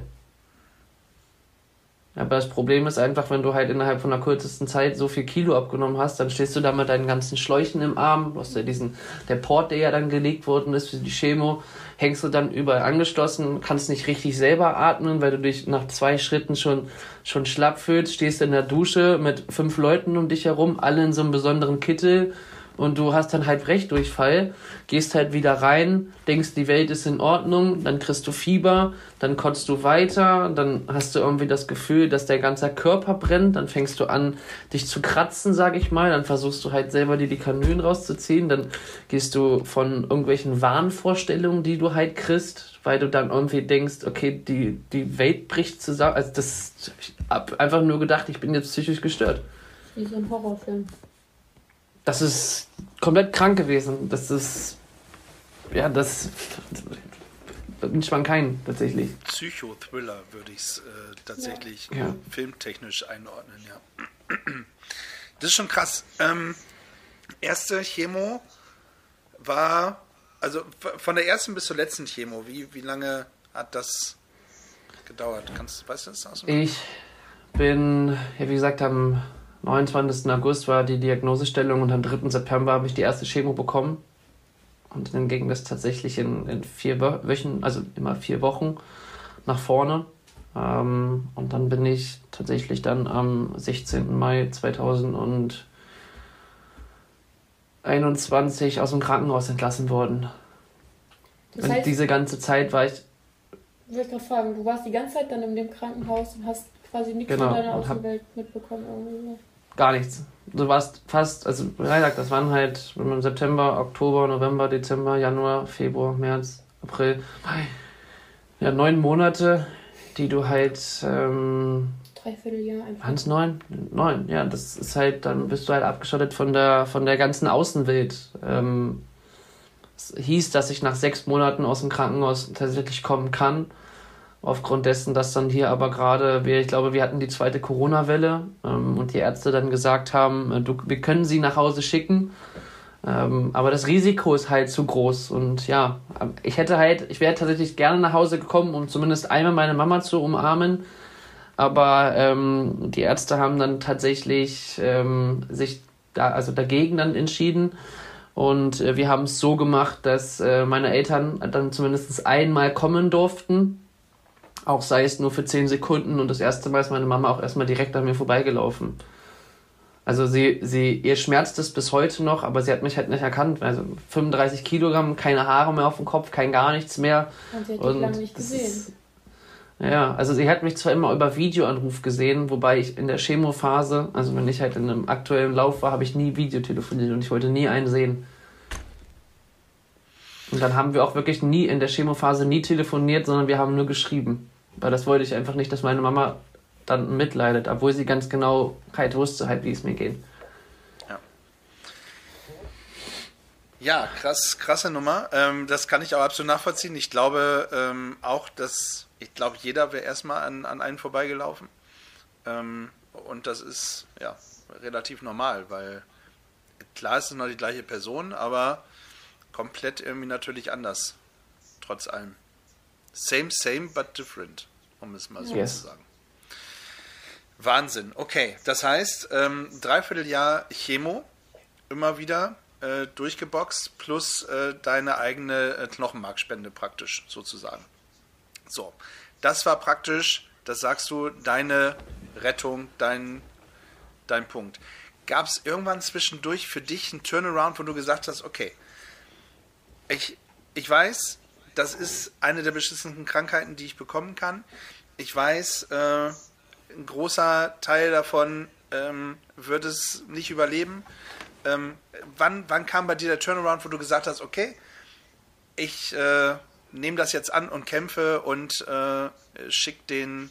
Aber das Problem ist einfach, wenn du halt innerhalb von der kürzesten Zeit so viel Kilo abgenommen hast, dann stehst du da mit deinen ganzen Schläuchen im Arm. Du hast ja diesen, der Port, der ja dann gelegt worden ist für die Chemo, hängst du dann überall angeschlossen, kannst nicht richtig selber atmen, weil du dich nach zwei Schritten schon, schon schlapp fühlst, stehst in der Dusche mit fünf Leuten um dich herum, alle in so einem besonderen Kittel und du hast dann halt Brechdurchfall, gehst halt wieder rein, denkst, die Welt ist in Ordnung, dann kriegst du Fieber, dann kotzt du weiter, dann hast du irgendwie das Gefühl, dass der ganze Körper brennt, dann fängst du an, dich zu kratzen, sag ich mal, dann versuchst du halt selber dir die Kanülen rauszuziehen, dann gehst du von irgendwelchen Wahnvorstellungen, die du halt kriegst, weil du dann irgendwie denkst, okay, die, die Welt bricht zusammen. Also das, ich hab einfach nur gedacht, ich bin jetzt psychisch gestört. Wie so ein Horrorfilm das ist komplett krank gewesen. Das ist. Ja, das. wünscht man keinen, tatsächlich. Psychothriller würde ich es äh, tatsächlich ja. filmtechnisch einordnen, ja. Das ist schon krass. Ähm, erste Chemo war, also von der ersten bis zur letzten Chemo, wie, wie lange hat das gedauert? Kannst, weißt du das aus? Ich bin, ja, wie gesagt, am 29. August war die Diagnosestellung und am 3. September habe ich die erste Chemo bekommen. Und dann ging das tatsächlich in, in vier Wochen, also immer vier Wochen nach vorne. Ähm, und dann bin ich tatsächlich dann am 16. Mai 2021 aus dem Krankenhaus entlassen worden. Das heißt, und diese ganze Zeit war ich. Ich wollte gerade fragen, du warst die ganze Zeit dann in dem Krankenhaus und hast quasi nichts genau, von deiner Außenwelt mitbekommen. Irgendwie gar nichts. Du warst fast, also wie gesagt, das waren halt im September, Oktober, November, Dezember, Januar, Februar, März, April, Mai. Ja, neun Monate, die du halt. Ähm, Dreivierteljahr einfach. Waren es neun? Neun, ja, das ist halt, dann bist du halt abgeschottet von der, von der ganzen Außenwelt. Ähm, es hieß, dass ich nach sechs Monaten aus dem Krankenhaus tatsächlich kommen kann aufgrund dessen, dass dann hier aber gerade, ich glaube, wir hatten die zweite Corona-Welle ähm, und die Ärzte dann gesagt haben, äh, du, wir können sie nach Hause schicken, ähm, aber das Risiko ist halt zu groß. Und ja, ich hätte halt, ich wäre tatsächlich gerne nach Hause gekommen, um zumindest einmal meine Mama zu umarmen, aber ähm, die Ärzte haben dann tatsächlich ähm, sich da, also dagegen dann entschieden. Und äh, wir haben es so gemacht, dass äh, meine Eltern dann zumindest einmal kommen durften Auch sei es nur für 10 Sekunden und das erste Mal ist meine Mama auch erstmal direkt an mir vorbeigelaufen. Also sie, sie, ihr schmerzt es bis heute noch, aber sie hat mich halt nicht erkannt. Also 35 Kilogramm, keine Haare mehr auf dem Kopf, kein gar nichts mehr. Und sie hat dich lange nicht gesehen. Ist, ja, also sie hat mich zwar immer über Videoanruf gesehen, wobei ich in der Chemophase, also wenn ich halt in einem aktuellen Lauf war, habe ich nie Videotelefoniert und ich wollte nie einen sehen. Und dann haben wir auch wirklich nie in der Chemophase nie telefoniert, sondern wir haben nur geschrieben. Weil das wollte ich einfach nicht, dass meine Mama dann mitleidet, obwohl sie ganz genau halt wusste, halt, wie es mir geht. Ja. Ja, krass, krasse Nummer. Ähm, das kann ich auch absolut nachvollziehen. Ich glaube ähm, auch, dass ich glaube, jeder wäre erstmal an, an einen vorbeigelaufen. Ähm, und das ist ja relativ normal, weil klar ist es noch die gleiche Person, aber komplett irgendwie natürlich anders. Trotz allem. Same, same, but different, um es mal so yes. zu sagen. Wahnsinn. Okay, das heißt, ähm, Dreivierteljahr Chemo, immer wieder äh, durchgeboxt, plus äh, deine eigene äh, Knochenmarkspende praktisch, sozusagen. So, das war praktisch, das sagst du, deine Rettung, dein, dein Punkt. Gab es irgendwann zwischendurch für dich einen Turnaround, wo du gesagt hast, okay, ich, ich weiß, das ist eine der beschissensten Krankheiten, die ich bekommen kann. Ich weiß, äh, ein großer Teil davon ähm, wird es nicht überleben. Ähm, wann, wann kam bei dir der Turnaround, wo du gesagt hast, okay, ich äh, nehme das jetzt an und kämpfe und äh, schick den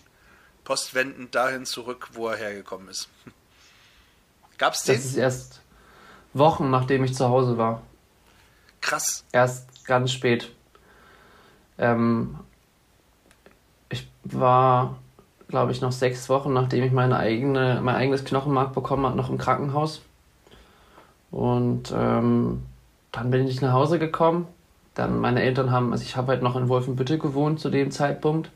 postwendend dahin zurück, wo er hergekommen ist? <laughs> Gab's den? Das ist erst Wochen, nachdem ich zu Hause war. Krass. Erst ganz spät. Ähm, ich war glaube ich, noch sechs Wochen, nachdem ich meine eigene, mein eigenes Knochenmark bekommen habe, noch im Krankenhaus. Und ähm, dann bin ich nach Hause gekommen. Dann meine Eltern haben, also ich habe halt noch in Wolfenbüttel gewohnt zu dem Zeitpunkt.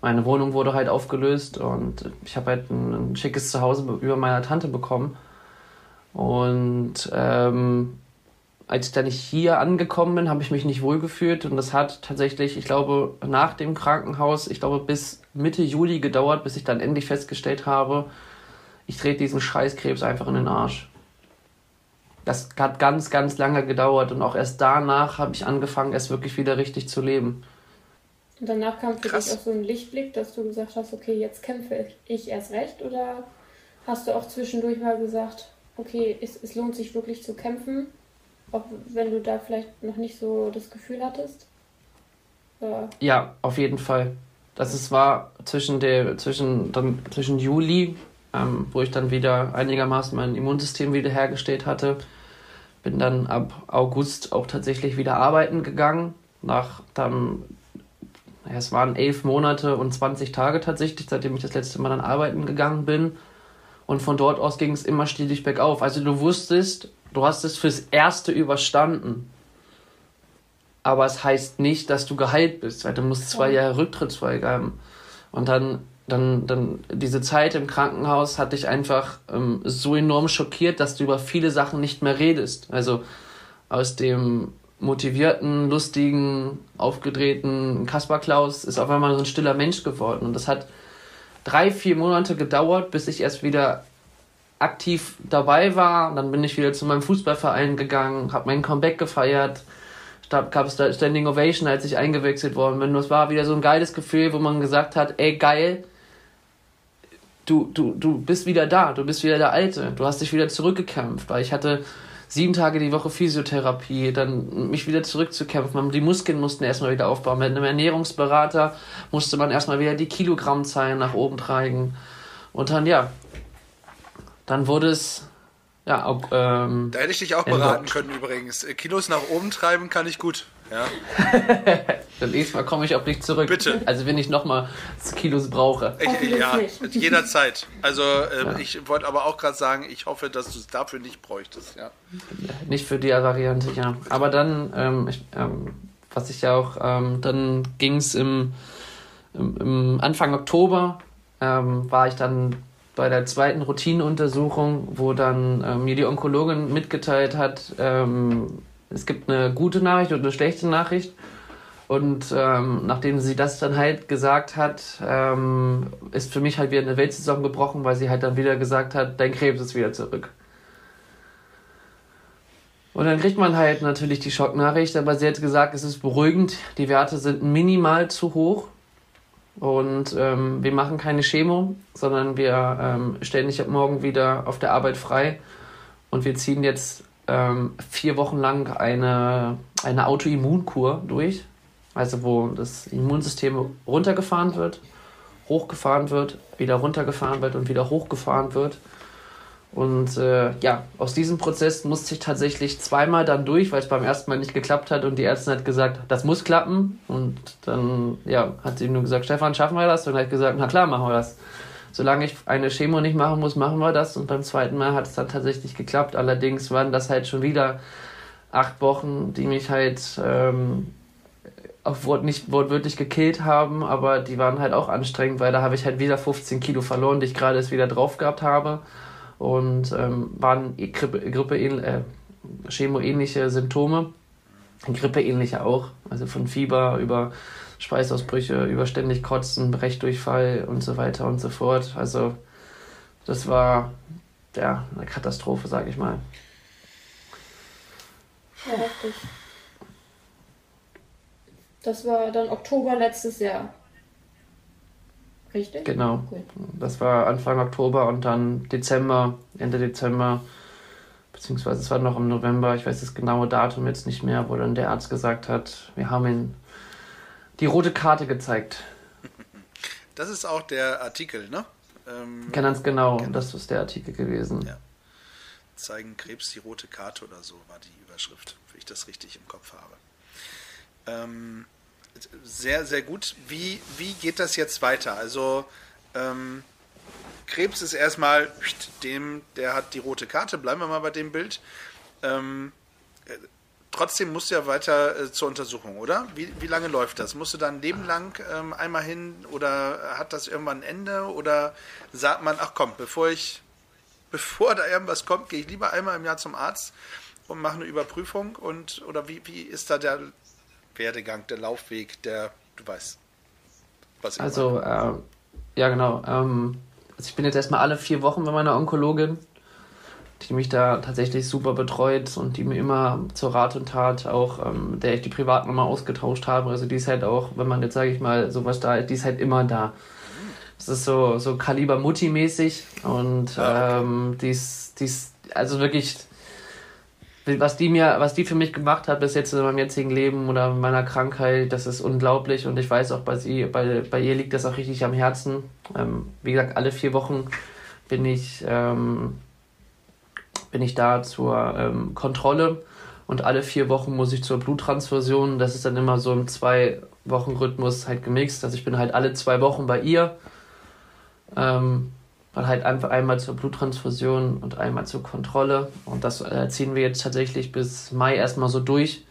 Meine Wohnung wurde halt aufgelöst und ich habe halt ein, ein, schickes Zuhause über meiner Tante bekommen. Und ähm, als ich dann hier angekommen bin, habe ich mich nicht wohl gefühlt und das hat tatsächlich, ich glaube, nach dem Krankenhaus, ich glaube, bis Mitte Juli gedauert, bis ich dann endlich festgestellt habe, ich trete diesen Scheißkrebs einfach in den Arsch. Das hat ganz, ganz lange gedauert und auch erst danach habe ich angefangen, es wirklich wieder richtig zu leben. Und danach kam für Krass. dich auch so ein Lichtblick, dass du gesagt hast, okay, jetzt kämpfe ich erst recht oder hast du auch zwischendurch mal gesagt, okay, es, es lohnt sich wirklich zu kämpfen auch wenn du da vielleicht noch nicht so das Gefühl hattest? Oder? Ja, auf jeden Fall. Das ist, war zwischen, der, zwischen, dann, zwischen Juli, ähm, wo ich dann wieder einigermaßen mein Immunsystem wiederhergestellt hatte, bin dann ab August auch tatsächlich wieder arbeiten gegangen. Nach dann, ja, es waren elf Monate und 20 Tage tatsächlich, seitdem ich das letzte Mal dann arbeiten gegangen bin. Und von dort aus ging es immer stetig bergauf. Also du wusstest, du hast es fürs Erste überstanden. Aber es heißt nicht, dass du geheilt bist, weil du musst zwei Jahre Rücktrittsfolge haben. Und dann, dann, dann, diese Zeit im Krankenhaus hat dich einfach ähm, so enorm schockiert, dass du über viele Sachen nicht mehr redest. Also aus dem motivierten, lustigen, aufgedrehten Kaspar Klaus ist auf einmal so ein stiller Mensch geworden. Und das hat drei, vier Monate gedauert, bis ich erst wieder aktiv dabei war. Dann bin ich wieder zu meinem Fußballverein gegangen, habe meinen Comeback gefeiert. Da gab es da Standing Ovation, als ich eingewechselt worden bin. Das war wieder so ein geiles Gefühl, wo man gesagt hat, ey geil, du, du, du bist wieder da, du bist wieder der Alte, du hast dich wieder zurückgekämpft, weil ich hatte sieben Tage die Woche Physiotherapie, dann mich wieder zurückzukämpfen. Die Muskeln mussten erstmal wieder aufbauen. Mit einem Ernährungsberater musste man erstmal wieder die Kilogrammzahlen nach oben tragen. Und dann, ja, dann wurde es. Ja, auch, ähm, da hätte ich dich auch beraten können übrigens. Kilos nach oben treiben kann ich gut. Ja. <laughs> Dann nächstes Mal komme ich auf dich zurück. Bitte. Also wenn ich nochmal Kilos brauche. Ich, ja, jederzeit. Also äh, ja. ich wollte aber auch gerade sagen, ich hoffe, dass du es dafür nicht bräuchtest. Ja. Nicht für die Variante, ja. Aber dann, ähm, ich, ähm, was ich ja auch, ähm, dann ging es im, im, im, Anfang Oktober, ähm, war ich dann bei der zweiten Routineuntersuchung, wo dann äh, mir die Onkologin mitgeteilt hat, ähm, es gibt eine gute Nachricht und eine schlechte Nachricht. Und ähm, nachdem sie das dann halt gesagt hat, ähm, ist für mich halt wieder eine Welt zusammengebrochen, weil sie halt dann wieder gesagt hat, dein Krebs ist wieder zurück. Und dann kriegt man halt natürlich die Schocknachricht, aber sie hat gesagt, es ist beruhigend, die Werte sind minimal zu hoch. Und ähm, wir machen keine Chemo, sondern wir ähm, stellen dich ab morgen wieder auf der Arbeit frei. Und wir ziehen jetzt ähm, vier Wochen lang eine, eine Autoimmunkur durch. Also wo das Immunsystem runtergefahren wird, hochgefahren wird, wieder runtergefahren wird und wieder hochgefahren wird. Und äh, ja, aus diesem Prozess musste ich tatsächlich zweimal dann durch, weil es beim ersten Mal nicht geklappt hat und die Ärztin hat gesagt, das muss klappen. Und dann ja, hat sie nur gesagt, Stefan, schaffen wir das? Und dann hat gesagt, na klar, machen wir das. Solange ich eine Chemo nicht machen muss, machen wir das. Und beim zweiten Mal hat es dann tatsächlich geklappt. Allerdings waren das halt schon wieder acht Wochen, die mich halt ähm, auf Wort nicht wortwörtlich gekillt haben, aber die waren halt auch anstrengend, weil da habe ich halt wieder 15 Kilo verloren, die ich gerade erst wieder drauf gehabt habe und ähm, waren Grippe, Grippe äh, Chemo-ähnliche Symptome. Grippe-ähnliche auch, also von Fieber über Speisausbrüche, über ständig Kotzen, Brechdurchfall und so weiter und so fort. Also das war ja eine Katastrophe, sage ich mal. Ja, heftig. Das war dann Oktober letztes Jahr. Richtig? Genau. Gut. Das war Anfang Oktober und dann Dezember, Ende Dezember, beziehungsweise es war noch im November, ich weiß das genaue Datum jetzt nicht mehr, wo dann der Arzt gesagt hat, wir haben ihm die rote Karte gezeigt. Das ist auch der Artikel, ne? Ähm, Ganz genau, genau, das ist der Artikel gewesen. Ja. Zeigen Krebs die rote Karte oder so war die Überschrift, wenn ich das richtig im Kopf habe. Ähm, sehr, sehr gut. Wie, wie geht das jetzt weiter? Also ähm, Krebs ist erstmal dem, der hat die rote Karte, bleiben wir mal bei dem Bild. Ähm, äh, trotzdem musst du ja weiter äh, zur Untersuchung, oder? Wie, wie lange läuft das? Musst du dann ein Leben lang ähm, einmal hin oder hat das irgendwann ein Ende? Oder sagt man, ach komm, bevor ich, bevor da irgendwas kommt, gehe ich lieber einmal im Jahr zum Arzt und mache eine Überprüfung und oder wie, wie ist da der Werdegang, der Laufweg, der, du weißt, was ich Also, äh, ja, genau. Ähm, also ich bin jetzt erstmal alle vier Wochen bei meiner Onkologin, die mich da tatsächlich super betreut und die mir immer zur Rat und Tat auch, ähm, der ich die Privatnummer ausgetauscht habe. Also die ist halt auch, wenn man jetzt, sage ich mal, sowas da ist, die ist halt immer da. Das ist so, so Kaliber Mutti-mäßig und ah, ähm, die ist, die ist also wirklich was die mir, was die für mich gemacht hat bis jetzt in meinem jetzigen Leben oder meiner Krankheit, das ist unglaublich und ich weiß auch bei sie, bei, bei ihr liegt das auch richtig am Herzen. Ähm, wie gesagt, alle vier Wochen bin ich, ähm, bin ich da zur ähm, Kontrolle und alle vier Wochen muss ich zur Bluttransfusion. Das ist dann immer so im zwei Wochen Rhythmus halt gemixt. Also ich bin halt alle zwei Wochen bei ihr. Ähm, weil halt einfach einmal zur Bluttransfusion und einmal zur Kontrolle. Und das äh, ziehen wir jetzt tatsächlich bis Mai erstmal so durch.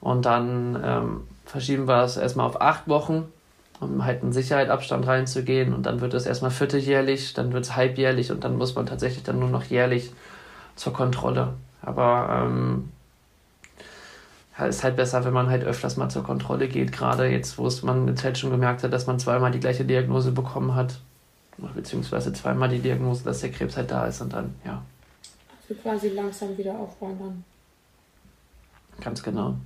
Und dann ähm, verschieben wir es erstmal auf acht Wochen, um halt einen Sicherheitsabstand reinzugehen. Und dann wird es erstmal vierteljährlich, dann wird es halbjährlich und dann muss man tatsächlich dann nur noch jährlich zur Kontrolle. Aber ähm, ist halt besser, wenn man halt öfters mal zur Kontrolle geht, gerade jetzt, wo es man jetzt halt schon gemerkt hat, dass man zweimal die gleiche Diagnose bekommen hat beziehungsweise zweimal die Diagnose, dass der Krebs halt da ist und dann, ja. Also quasi langsam wieder aufbauen dann. Ganz genau.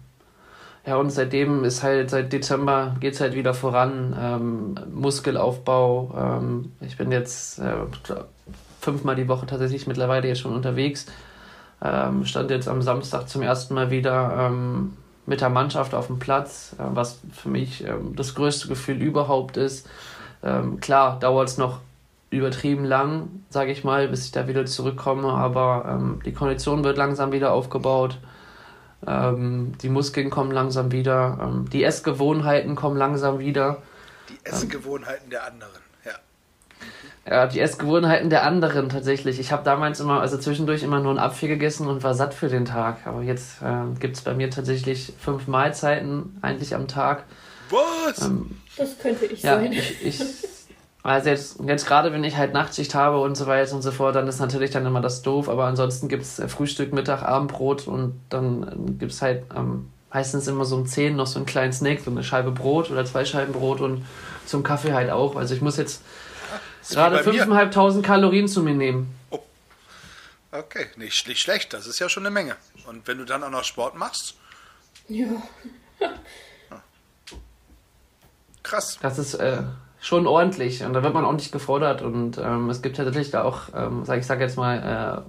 Ja, und seitdem ist halt, seit Dezember geht es halt wieder voran. Ähm, Muskelaufbau. Ähm, ich bin jetzt äh, fünfmal die Woche tatsächlich mittlerweile jetzt schon unterwegs. Ähm, stand jetzt am Samstag zum ersten Mal wieder ähm, mit der Mannschaft auf dem Platz, äh, was für mich äh, das größte Gefühl überhaupt ist. Ähm, klar, dauert es noch übertrieben lang, sage ich mal, bis ich da wieder zurückkomme, aber ähm, die Kondition wird langsam wieder aufgebaut. Ähm, die Muskeln kommen langsam wieder. Ähm, die Essgewohnheiten kommen langsam wieder. Die Essgewohnheiten der anderen, ja. Ja, die Essgewohnheiten der anderen tatsächlich. Ich habe damals immer, also zwischendurch immer nur einen Apfel gegessen und war satt für den Tag. Aber jetzt äh, gibt es bei mir tatsächlich fünf Mahlzeiten eigentlich am Tag. Was? Ähm, das könnte ich ja, sein. Ich, ich, also jetzt, jetzt gerade, wenn ich halt Nachtschicht habe und so weiter und so fort, dann ist natürlich dann immer das doof, aber ansonsten gibt es Frühstück, Mittag, Abendbrot und dann gibt es halt am meistens immer so um 10 noch so einen kleinen Snack, so eine Scheibe Brot oder zwei Scheiben Brot und zum Kaffee halt auch. Also ich muss jetzt gerade 5.500 Kalorien zu mir nehmen. Oh. Okay, nicht, nicht schlecht, das ist ja schon eine Menge. Und wenn du dann auch noch Sport machst? Ja. Krass. Das ist äh, schon ordentlich und da wird man ordentlich gefordert und ähm, es gibt tatsächlich da auch, ähm, sag, ich sag jetzt mal,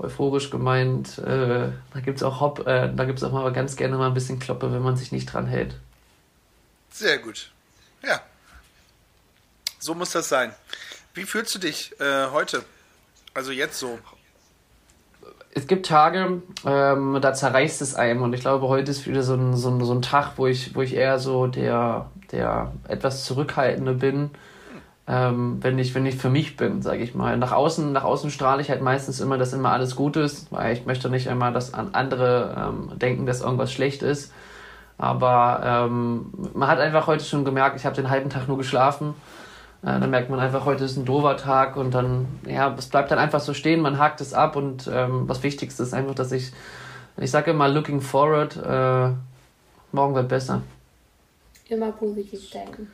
äh, euphorisch gemeint, äh, da gibt es auch Hop, äh, da gibt es auch mal ganz gerne mal ein bisschen Kloppe, wenn man sich nicht dran hält. Sehr gut. Ja. So muss das sein. Wie fühlst du dich äh, heute? Also jetzt so es gibt Tage, ähm, da zerreißt es einem und ich glaube, heute ist wieder so ein, so ein, so ein Tag, wo ich, wo ich eher so der, der etwas Zurückhaltende bin, ähm, wenn, ich, wenn ich für mich bin, sage ich mal. Nach außen, nach außen strahle ich halt meistens immer, dass immer alles gut ist, weil ich möchte nicht immer, dass andere ähm, denken, dass irgendwas schlecht ist. Aber ähm, man hat einfach heute schon gemerkt, ich habe den halben Tag nur geschlafen äh, dann merkt man einfach, heute ist ein doofer Tag und dann, ja, es bleibt dann einfach so stehen, man hakt es ab und ähm, was Wichtigste ist einfach, dass ich, ich sage immer, looking forward, äh, morgen wird besser. Immer positiv denken.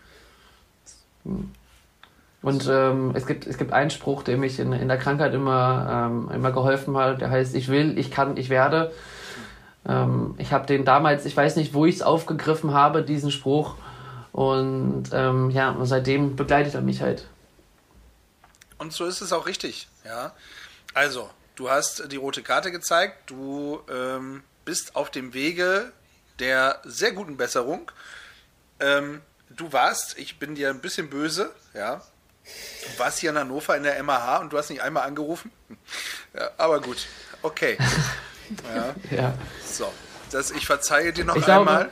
Und ähm, es, gibt, es gibt einen Spruch, der mich in, in der Krankheit immer, ähm, immer geholfen hat, der heißt, ich will, ich kann, ich werde. Ähm, ich habe den damals, ich weiß nicht, wo ich es aufgegriffen habe, diesen Spruch, und ähm, ja, seitdem begleitet er mich halt. Und so ist es auch richtig, ja. Also, du hast die rote Karte gezeigt, du ähm, bist auf dem Wege der sehr guten Besserung. Ähm, du warst, ich bin dir ein bisschen böse, ja. Du warst hier in Hannover in der MAH und du hast nicht einmal angerufen. Ja, aber gut, okay. Ja. ja. So, das, ich verzeihe dir noch ich einmal. Glaube,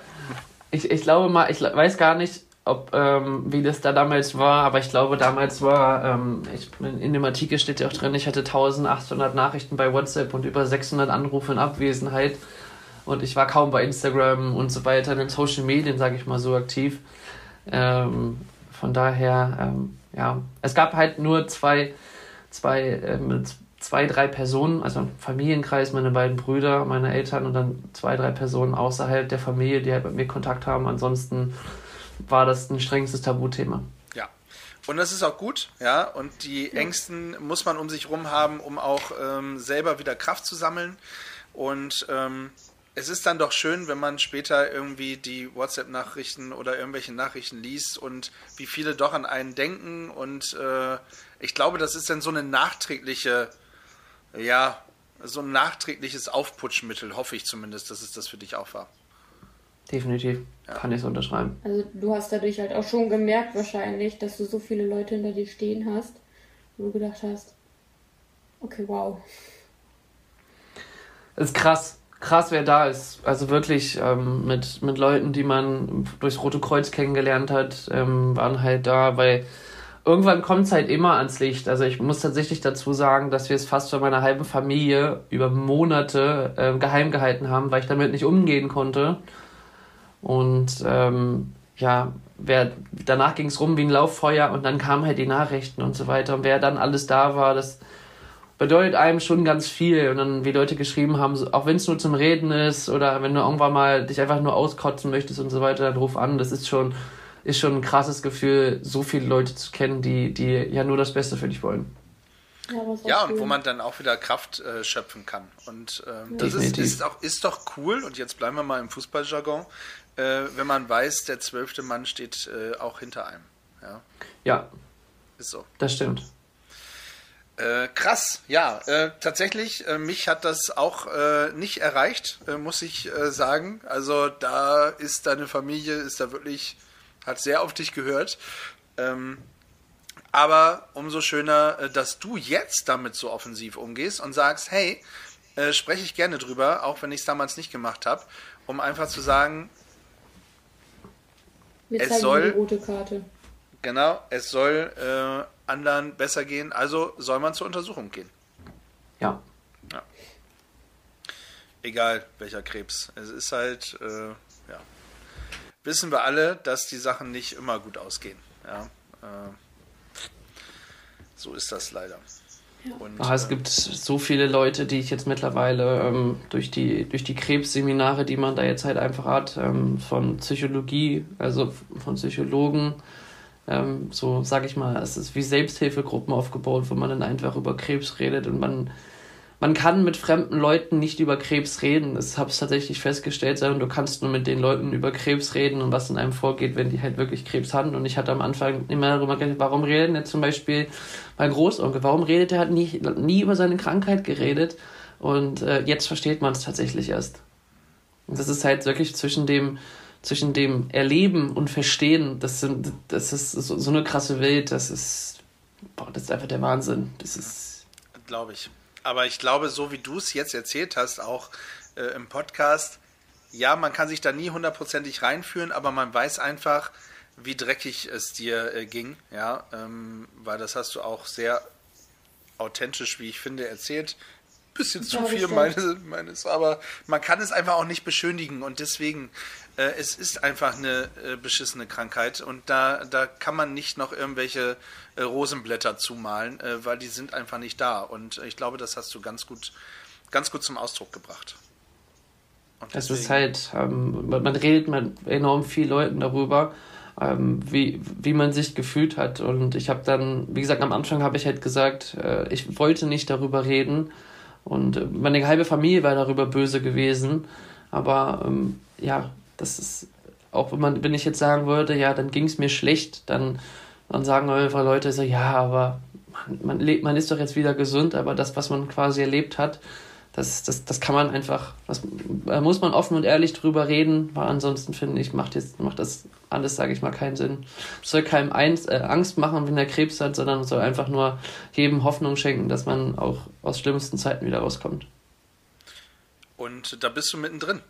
ich, ich glaube mal, ich weiß gar nicht, ob ähm, wie das da damals war, aber ich glaube, damals war, ähm, ich, in dem Artikel steht ja auch drin, ich hatte 1800 Nachrichten bei WhatsApp und über 600 Anrufe in Abwesenheit und ich war kaum bei Instagram und so weiter in den Social Medien, sage ich mal so, aktiv. Ähm, von daher, ähm, ja, es gab halt nur zwei, zwei, ähm, zwei, drei Personen, also Familienkreis, meine beiden Brüder, meine Eltern und dann zwei, drei Personen außerhalb der Familie, die halt mit mir Kontakt haben. Ansonsten war das ein strengstes Tabuthema. Ja. Und das ist auch gut, ja. Und die. Ängsten muss man um sich rum haben, um auch ähm, selber wieder Kraft zu sammeln. Und ähm, es ist dann doch schön, wenn man später irgendwie die WhatsApp-Nachrichten oder irgendwelche Nachrichten liest und wie viele doch an einen denken. Und äh, ich glaube, das ist dann so eine nachträgliche ja, so ein nachträgliches Aufputschmittel, hoffe ich zumindest, dass es das für dich auch war. Definitiv, ja. kann ich so unterschreiben. Also du hast dadurch halt auch schon gemerkt wahrscheinlich, dass du so viele Leute hinter dir stehen hast, wo du gedacht hast, okay, wow. Das ist krass. Krass, wer da ist. Also wirklich ähm, mit, mit Leuten, die man durchs Rote Kreuz kennengelernt hat, ähm, waren halt da, weil irgendwann kommt es halt immer ans Licht. Also ich muss tatsächlich dazu sagen, dass wir es fast von meiner halben Familie über Monate äh, geheim gehalten haben, weil ich damit nicht umgehen konnte. Und ähm, ja, wer, danach ging es rum wie ein Lauffeuer und dann kamen halt die Nachrichten und so weiter. Und wer dann alles da war, das bedeutet einem schon ganz viel. Und dann, wie Leute geschrieben haben, auch wenn es nur zum Reden ist oder wenn du irgendwann mal dich einfach nur auskotzen möchtest und so weiter, dann ruf an. Das ist schon ist schon ein krasses Gefühl, so viele Leute zu kennen, die, die ja nur das Beste für dich wollen. Ja, ja und wo man dann auch wieder Kraft äh, schöpfen kann. Und ähm, das ist, ist, auch, ist doch cool, und jetzt bleiben wir mal im Fußballjargon, äh, wenn man weiß, der zwölfte Mann steht äh, auch hinter einem. Ja. ja. Ist so. Das stimmt. Äh, krass, ja, äh, tatsächlich, äh, mich hat das auch äh, nicht erreicht, äh, muss ich äh, sagen. Also da ist deine Familie, ist da wirklich hat sehr auf dich gehört. Ähm, aber umso schöner, dass du jetzt damit so offensiv umgehst und sagst, hey, spreche ich gerne drüber, auch wenn ich es damals nicht gemacht habe, um einfach zu sagen, Wir es soll die rote Karte. Genau, es soll äh, anderen besser gehen, also soll man zur Untersuchung gehen. Ja. ja. Egal welcher Krebs. Es ist halt, äh, ja wissen wir alle, dass die Sachen nicht immer gut ausgehen. Ja, äh, so ist das leider. Ja. Und, Ach, es äh, gibt so viele Leute, die ich jetzt mittlerweile ähm, durch, die, durch die Krebsseminare, die man da jetzt halt einfach hat, ähm, von Psychologie, also von Psychologen, ähm, so sag ich mal, es ist wie Selbsthilfegruppen aufgebaut, wo man dann einfach über Krebs redet und man man kann mit fremden Leuten nicht über Krebs reden. Das habe ich tatsächlich festgestellt, sondern du kannst nur mit den Leuten über Krebs reden und was in einem vorgeht, wenn die halt wirklich Krebs hatten. Und ich hatte am Anfang immer darüber geredet, warum redet jetzt zum Beispiel mein Großonkel, warum redet er? hat nie, nie über seine Krankheit geredet. Und äh, jetzt versteht man es tatsächlich erst. Und das ist halt wirklich zwischen dem, zwischen dem Erleben und Verstehen, das, sind, das ist so, so eine krasse Welt, das ist, boah, das ist einfach der Wahnsinn. Das ist. Glaube ich. Aber ich glaube, so wie du es jetzt erzählt hast, auch äh, im Podcast, ja, man kann sich da nie hundertprozentig reinführen, aber man weiß einfach, wie dreckig es dir äh, ging, ja, ähm, weil das hast du auch sehr authentisch, wie ich finde, erzählt. Bisschen zu viel meines, meines, aber man kann es einfach auch nicht beschönigen und deswegen es ist einfach eine äh, beschissene Krankheit und da, da kann man nicht noch irgendwelche äh, Rosenblätter zumalen, äh, weil die sind einfach nicht da. Und ich glaube, das hast du ganz gut, ganz gut zum Ausdruck gebracht. es ist halt, ähm, man, redet mit enorm vielen Leuten darüber, ähm, wie, wie man sich gefühlt hat. Und ich habe dann, wie gesagt, am Anfang habe ich halt gesagt, äh, ich wollte nicht darüber reden. Und äh, meine halbe Familie war darüber böse gewesen. Aber ähm, ja, das ist, auch wenn man, wenn ich jetzt sagen würde, ja, dann ging es mir schlecht, dann, dann sagen einfach Leute so, ja, aber man, man, lebt, man ist doch jetzt wieder gesund, aber das, was man quasi erlebt hat, das, das, das kann man einfach, das, da muss man offen und ehrlich drüber reden, weil ansonsten finde ich, macht, jetzt, macht das alles, sage ich mal, keinen Sinn. Es soll keinem eins, äh, Angst machen, wenn er Krebs hat, sondern soll einfach nur jedem Hoffnung schenken, dass man auch aus schlimmsten Zeiten wieder rauskommt. Und da bist du mittendrin.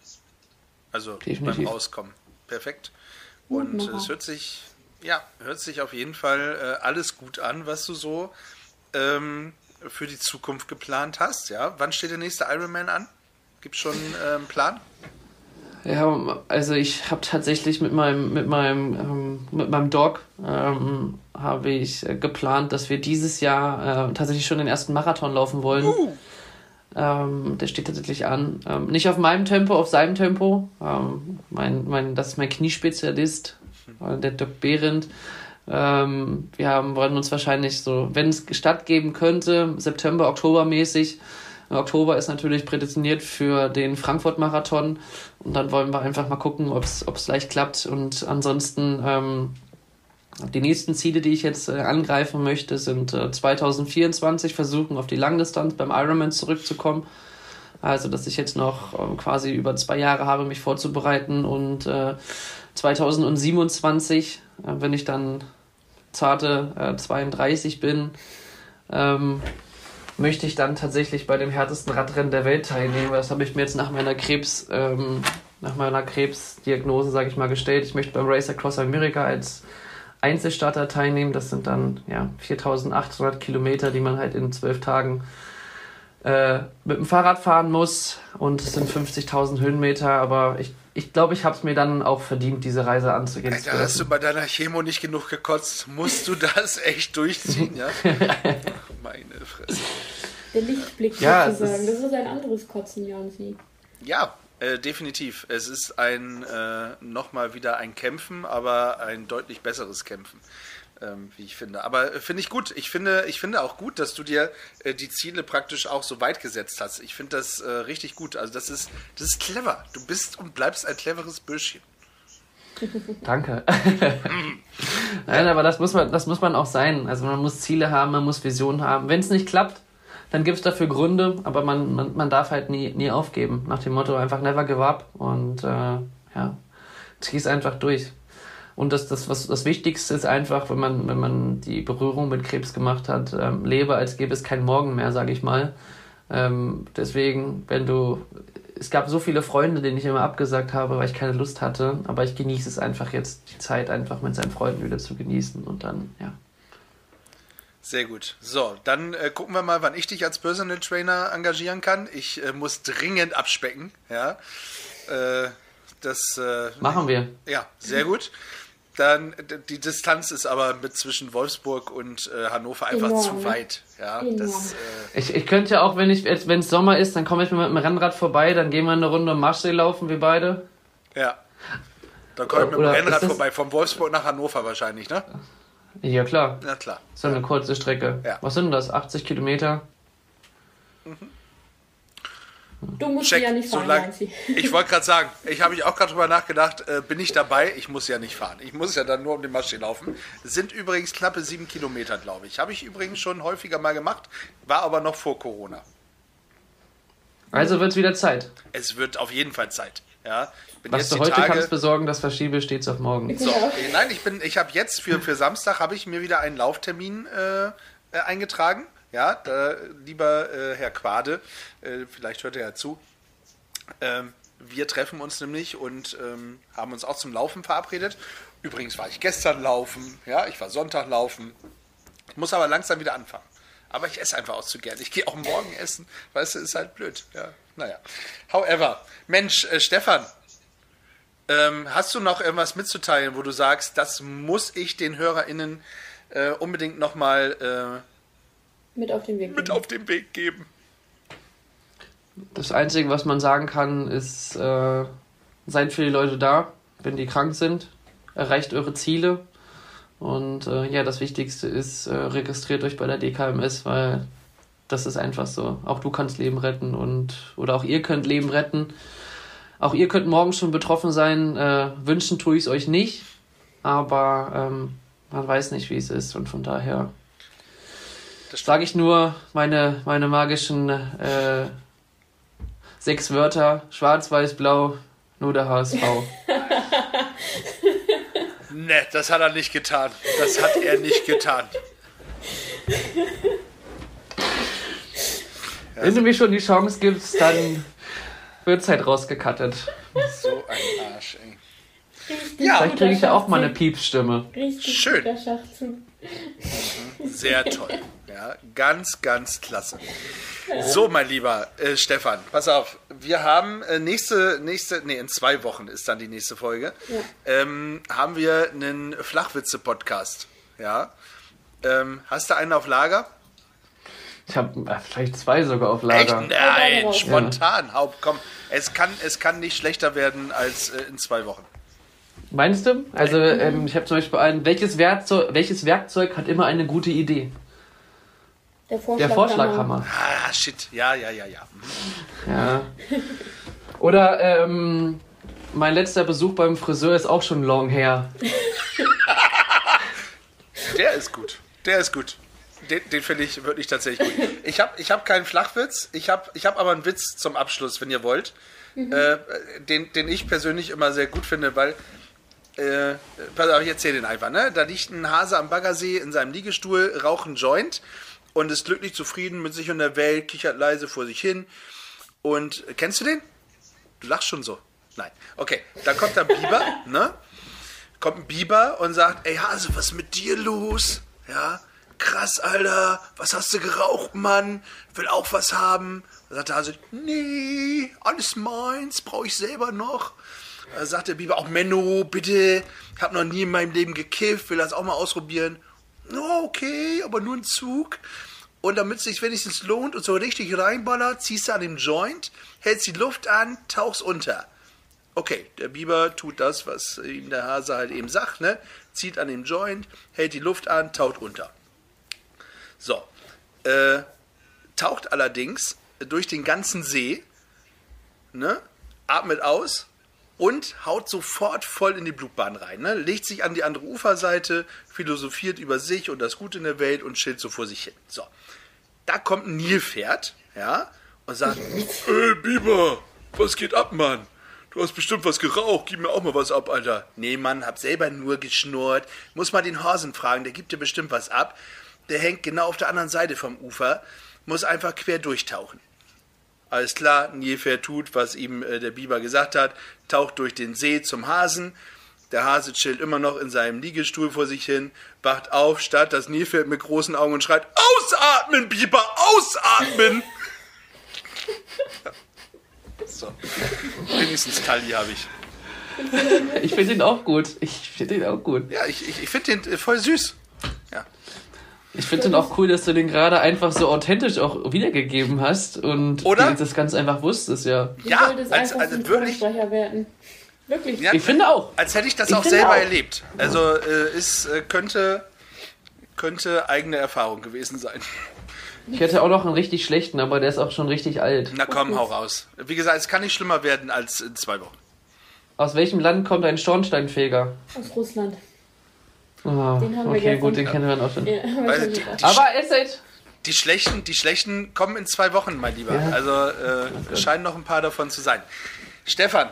Also Definitiv. beim Rauskommen. Perfekt. Und ja, es hört sich, ja, hört sich auf jeden Fall äh, alles gut an, was du so ähm, für die Zukunft geplant hast. Ja, wann steht der nächste Ironman an? Gibt es schon äh, einen Plan? Ja, also ich habe tatsächlich mit meinem mit meinem ähm, mit meinem Dog ähm, habe ich äh, geplant, dass wir dieses Jahr äh, tatsächlich schon den ersten Marathon laufen wollen. Uh. Ähm, der steht tatsächlich an. Ähm, nicht auf meinem Tempo, auf seinem Tempo. Ähm, mein, mein, das ist mein Kniespezialist, äh, der Doc Behrendt. Ähm, wir haben, wollen uns wahrscheinlich so, wenn es stattgeben könnte, September, Oktober mäßig. Oktober ist natürlich prädestiniert für den Frankfurt-Marathon. Und dann wollen wir einfach mal gucken, ob es leicht klappt. Und ansonsten ähm, die nächsten Ziele, die ich jetzt äh, angreifen möchte, sind äh, 2024 versuchen, auf die Langdistanz beim Ironman zurückzukommen. Also, dass ich jetzt noch äh, quasi über zwei Jahre habe, mich vorzubereiten und äh, 2027, äh, wenn ich dann zarte 32 äh, bin, ähm, möchte ich dann tatsächlich bei dem härtesten Radrennen der Welt teilnehmen. Das habe ich mir jetzt nach meiner Krebs, ähm, nach meiner Krebsdiagnose, sage ich mal, gestellt. Ich möchte beim Race Across America als Einzelstarter teilnehmen. Das sind dann ja, 4800 Kilometer, die man halt in zwölf Tagen äh, mit dem Fahrrad fahren muss. Und es sind 50.000 Höhenmeter. Aber ich ich glaube, ich habe es mir dann auch verdient, diese Reise anzugehen. Alter, hast du bei deiner Chemo nicht genug gekotzt? Musst du das echt durchziehen, ja? <laughs> Meine Fresse. Der Lichtblick ja, sozusagen. Das ist ein anderes Kotzen, Jansi. Ja, äh, definitiv. Es ist ein äh, nochmal wieder ein Kämpfen, aber ein deutlich besseres Kämpfen, ähm, wie ich finde. Aber äh, finde ich gut. Ich finde, ich finde auch gut, dass du dir äh, die Ziele praktisch auch so weit gesetzt hast. Ich finde das äh, richtig gut. Also das ist, das ist clever. Du bist und bleibst ein cleveres Bürschchen. <laughs> Danke. <laughs> Nein, aber das muss man, das muss man auch sein. Also man muss Ziele haben, man muss Visionen haben. Wenn es nicht klappt, dann gibt es dafür Gründe, aber man, man, man darf halt nie, nie aufgeben. Nach dem Motto einfach never give up und äh, ja, zieh es einfach durch. Und das, das, was, das Wichtigste ist einfach, wenn man, wenn man die Berührung mit Krebs gemacht hat, ähm, lebe, als gäbe es keinen Morgen mehr, sage ich mal. Ähm, deswegen, wenn du. Es gab so viele Freunde, denen ich immer abgesagt habe, weil ich keine Lust hatte, aber ich genieße es einfach jetzt, die Zeit einfach mit seinen Freunden wieder zu genießen und dann, ja. Sehr gut. So, dann äh, gucken wir mal, wann ich dich als Personal Trainer engagieren kann. Ich äh, muss dringend abspecken. Ja, äh, das äh, machen wir. Ja, sehr gut. dann die Distanz ist aber mit zwischen Wolfsburg und äh, Hannover einfach Enorm. zu weit. Ja, das, äh ich, ich könnte ja auch, wenn ich wenn es Sommer ist, dann komme ich mit dem Rennrad vorbei, dann gehen wir eine Runde um Marschsee laufen, wir beide. Ja. Dann komme ich mit dem Rennrad vorbei, von Wolfsburg nach Hannover wahrscheinlich, ne? Ja, klar. Na klar. So eine kurze Strecke. Ja. Was sind das? 80 Kilometer? Mhm. Du musst Check, ja nicht fahren, so lang, <laughs> Ich wollte gerade sagen, ich habe mich auch gerade drüber nachgedacht, äh, bin ich dabei? Ich muss ja nicht fahren. Ich muss ja dann nur um den Maschee laufen. sind übrigens knappe sieben Kilometer, glaube ich. Habe ich übrigens schon häufiger mal gemacht, war aber noch vor Corona. Also wird es wieder Zeit. Es wird auf jeden Fall Zeit. Ja, Was du heute Tage, kannst besorgen, das verschiebe stets auf morgen. So, nein, ich bin, ich habe jetzt für, für Samstag habe ich mir wieder einen Lauftermin äh, äh eingetragen. Ja, da, lieber äh, Herr Quade, äh, vielleicht hört er ja zu. Ähm, wir treffen uns nämlich und ähm, haben uns auch zum Laufen verabredet. Übrigens war ich gestern laufen, ja, ich war Sonntag laufen. Ich muss aber langsam wieder anfangen. Aber ich esse einfach auch zu gern. Ich gehe auch morgen essen. Weißt du, ist halt blöd. Ja, naja. However, Mensch, äh, Stefan, ähm, hast du noch irgendwas mitzuteilen, wo du sagst, das muss ich den HörerInnen äh, unbedingt nochmal äh, mit auf den Weg geben? Mit auf den Weg geben. Das Einzige, was man sagen kann, ist, äh, seid für die Leute da, wenn die krank sind. Erreicht eure Ziele. Und äh, ja, das Wichtigste ist, äh, registriert euch bei der DKMS, weil das ist einfach so. Auch du kannst Leben retten und oder auch ihr könnt Leben retten. Auch ihr könnt morgen schon betroffen sein. Äh, wünschen tue ich es euch nicht, aber ähm, man weiß nicht, wie es ist und von daher sage ich nur meine, meine magischen äh, sechs Wörter: Schwarz, Weiß, Blau, nur der HSV. <laughs> Ne, das hat er nicht getan. Das hat er nicht getan. Wenn du mir schon die Chance gibst, dann wird es halt rausgekattet. So ein Arsch, ey. Richtig ja, vielleicht kriege ich ja auch mal eine Piepsstimme. Richtig Schön. Sehr toll. Ja, ganz, ganz klasse. So, mein lieber äh, Stefan, pass auf. Wir haben äh, nächste, nächste, nee, in zwei Wochen ist dann die nächste Folge. Ja. Ähm, haben wir einen Flachwitze-Podcast. Ja. Ähm, hast du einen auf Lager? Ich habe äh, vielleicht zwei sogar auf Lager. Echt? Nein, spontan. Ja. Haupt, komm, es kann, es kann nicht schlechter werden als äh, in zwei Wochen. Meinst du? Also ähm, ich habe zum Beispiel einen, welches Werkzeug, welches Werkzeug hat immer eine gute Idee? Der Vorschlaghammer. Der Vorschlaghammer. Ah, shit. Ja, ja, ja, ja. Ja. Oder ähm, mein letzter Besuch beim Friseur ist auch schon long her. <laughs> Der ist gut. Der ist gut. Den, den finde ich wirklich tatsächlich gut. Ich habe ich hab keinen Flachwitz. Ich habe ich hab aber einen Witz zum Abschluss, wenn ihr wollt. Mhm. Äh, den, den ich persönlich immer sehr gut finde, weil äh, pass auf, ich erzähle den einfach, ne? Da liegt ein Hase am Baggersee in seinem Liegestuhl, raucht einen Joint und ist glücklich zufrieden mit sich und der Welt, kichert leise vor sich hin. Und kennst du den? Du lachst schon so. Nein. Okay, dann kommt der Biber, <laughs> ne? Kommt ein Biber und sagt, ey Hase, was ist mit dir los? Ja, krass, Alter, was hast du geraucht, Mann? Will auch was haben. Dann sagt der Hase, nee, alles meins, brauche ich selber noch. Dann sagt der Biber, auch Menno, bitte, ich habe noch nie in meinem Leben gekifft, will das auch mal ausprobieren oh, okay, aber nur ein Zug. Und damit es sich wenigstens lohnt und so richtig reinballert, ziehst du an dem Joint, hältst die Luft an, tauchst unter. Okay, der Biber tut das, was ihm der Hase halt eben sagt, ne? Zieht an dem Joint, hält die Luft an, taucht unter. So. Äh, taucht allerdings durch den ganzen See, ne? Atmet aus, und haut sofort voll in die Blutbahn rein. Ne? Legt sich an die andere Uferseite, philosophiert über sich und das Gute in der Welt und chillt so vor sich hin. So. Da kommt ein Nilpferd, ja, und sagt: Ey, Biber, was geht ab, Mann? Du hast bestimmt was geraucht, gib mir auch mal was ab, Alter. Nee, Mann, hab selber nur geschnurrt. Muss mal den Hasen fragen, der gibt dir bestimmt was ab. Der hängt genau auf der anderen Seite vom Ufer, muss einfach quer durchtauchen. Alles klar, Nilpferd tut, was ihm äh, der Biber gesagt hat, taucht durch den See zum Hasen. Der Hase chillt immer noch in seinem Liegestuhl vor sich hin, wacht auf, starrt das Nilpferd mit großen Augen und schreit: Ausatmen, Biber, ausatmen! <laughs> so. Wenigstens Tali habe ich. ich finde ihn auch gut. Ich finde ihn auch gut. Ja, ich, ich, ich finde den voll süß. Ich finde es auch cool, dass du den gerade einfach so authentisch auch wiedergegeben hast und Oder? das ganz einfach wusstest, ja. Ja, als, als wirklich. Werden. Wirklich. Ja, ich finde auch. Als hätte ich das ich auch selber auch. erlebt. Also äh, es äh, könnte, könnte eigene Erfahrung gewesen sein. Ich hätte auch noch einen richtig schlechten, aber der ist auch schon richtig alt. Na komm, hau raus. Wie gesagt, es kann nicht schlimmer werden als in zwei Wochen. Aus welchem Land kommt ein Schornsteinfeger? Aus Russland. Oh, Den haben wir okay, gestern. gut, den kennen wir dann auch schon. Ja, Weil die, die, Aber es ist die, schlechten, die schlechten kommen in zwei Wochen, mein Lieber. Ja. Also äh, es scheinen noch ein paar davon zu sein. Stefan,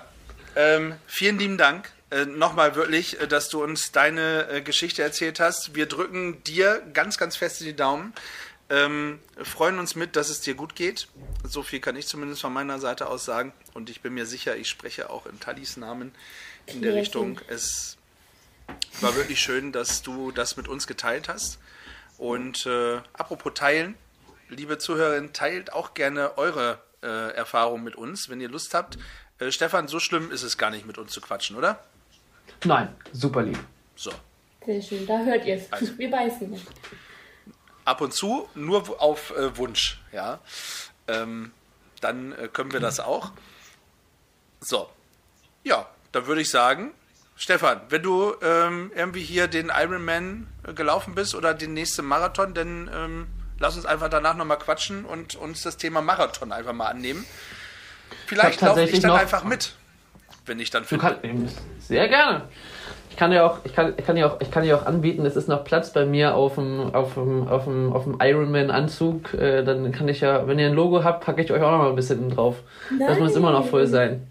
ähm, vielen lieben Dank. Äh, Nochmal wirklich, äh, dass du uns deine äh, Geschichte erzählt hast. Wir drücken dir ganz, ganz fest in die Daumen. Ähm, freuen uns mit, dass es dir gut geht. So viel kann ich zumindest von meiner Seite aus sagen. Und ich bin mir sicher, ich spreche auch in Tallis Namen in der Richtung. Es war wirklich schön, dass du das mit uns geteilt hast. Und äh, apropos teilen, liebe Zuhörerinnen, teilt auch gerne eure äh, Erfahrungen mit uns, wenn ihr Lust habt. Äh, Stefan, so schlimm ist es gar nicht, mit uns zu quatschen, oder? Nein, super lieb. So. Sehr schön, da hört ihr es. Also. <laughs> Wir beißen nicht. Ab und zu, nur auf äh, Wunsch, ja. Ähm, dann äh, können wir das auch. So. Ja, dann würde ich sagen, Stefan, wenn du ähm, irgendwie hier den Ironman äh, gelaufen bist oder den nächsten Marathon, dann ähm, lass uns einfach danach nochmal quatschen und uns das Thema Marathon einfach mal annehmen. Vielleicht Ich laufe ich tatsächlich dann einfach mit, wenn ich dann finde. kannst, sehr gerne. Ich kann dir auch, ich kann, ich kann dir auch, ich kann dir auch anbieten, es ist noch Platz bei mir auf dem, auf dem, auf dem, auf dem Ironman-Anzug. Äh, dann kann ich ja, wenn ihr ein Logo habt, packe ich euch auch noch mal ein bisschen drauf. Das muss immer noch voll sein.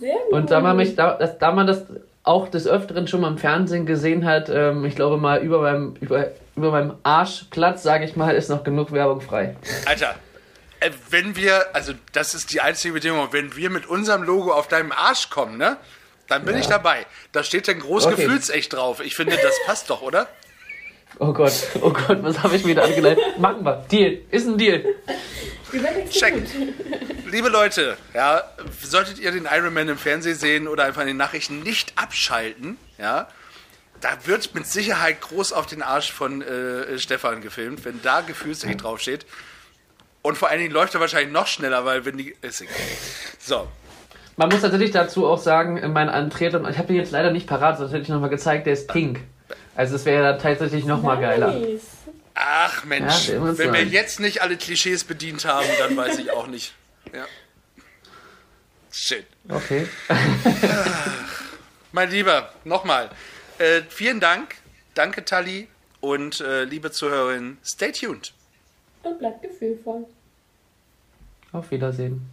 Sehr gut. Und da man mich, da, das, da man das auch des Öfteren schon mal im Fernsehen gesehen hat, ähm, ich glaube mal über meinem, über, über meinem Arschplatz, sage ich mal, ist noch genug Werbung frei. Alter, äh, wenn wir, also das ist die einzige Bedingung, wenn wir mit unserem Logo auf deinem Arsch kommen, ne? Dann bin Ja. ich dabei. Da steht dann groß Okay. Gefühlsecht drauf. Ich finde, das passt doch, oder? Oh Gott, oh Gott, was habe ich mir da angeleitet? Machen wir. Deal. Ist ein Deal. Check. <laughs> Liebe Leute, ja, solltet ihr den Ironman im Fernsehen sehen oder einfach in den Nachrichten nicht abschalten, ja, da wird mit Sicherheit groß auf den Arsch von äh, Stefan gefilmt, wenn da Gefühlsecht draufsteht. Und vor allen Dingen läuft er wahrscheinlich noch schneller, weil wenn die. Ist egal. So, Man muss natürlich dazu auch sagen, in meinen Antreter, ich habe den jetzt leider nicht parat, sonst hätte ich nochmal gezeigt, der ist pink. Also es wäre tatsächlich nochmal geiler. Ach Mensch, Ja, wenn wir jetzt nicht alle Klischees bedient haben, dann weiß ich auch nicht. Ja. Shit. Okay. Mein Lieber, nochmal. Äh, vielen Dank. Danke, Tali. Und äh, liebe Zuhörerinnen, stay tuned. Und bleibt gefühlvoll. Auf Wiedersehen.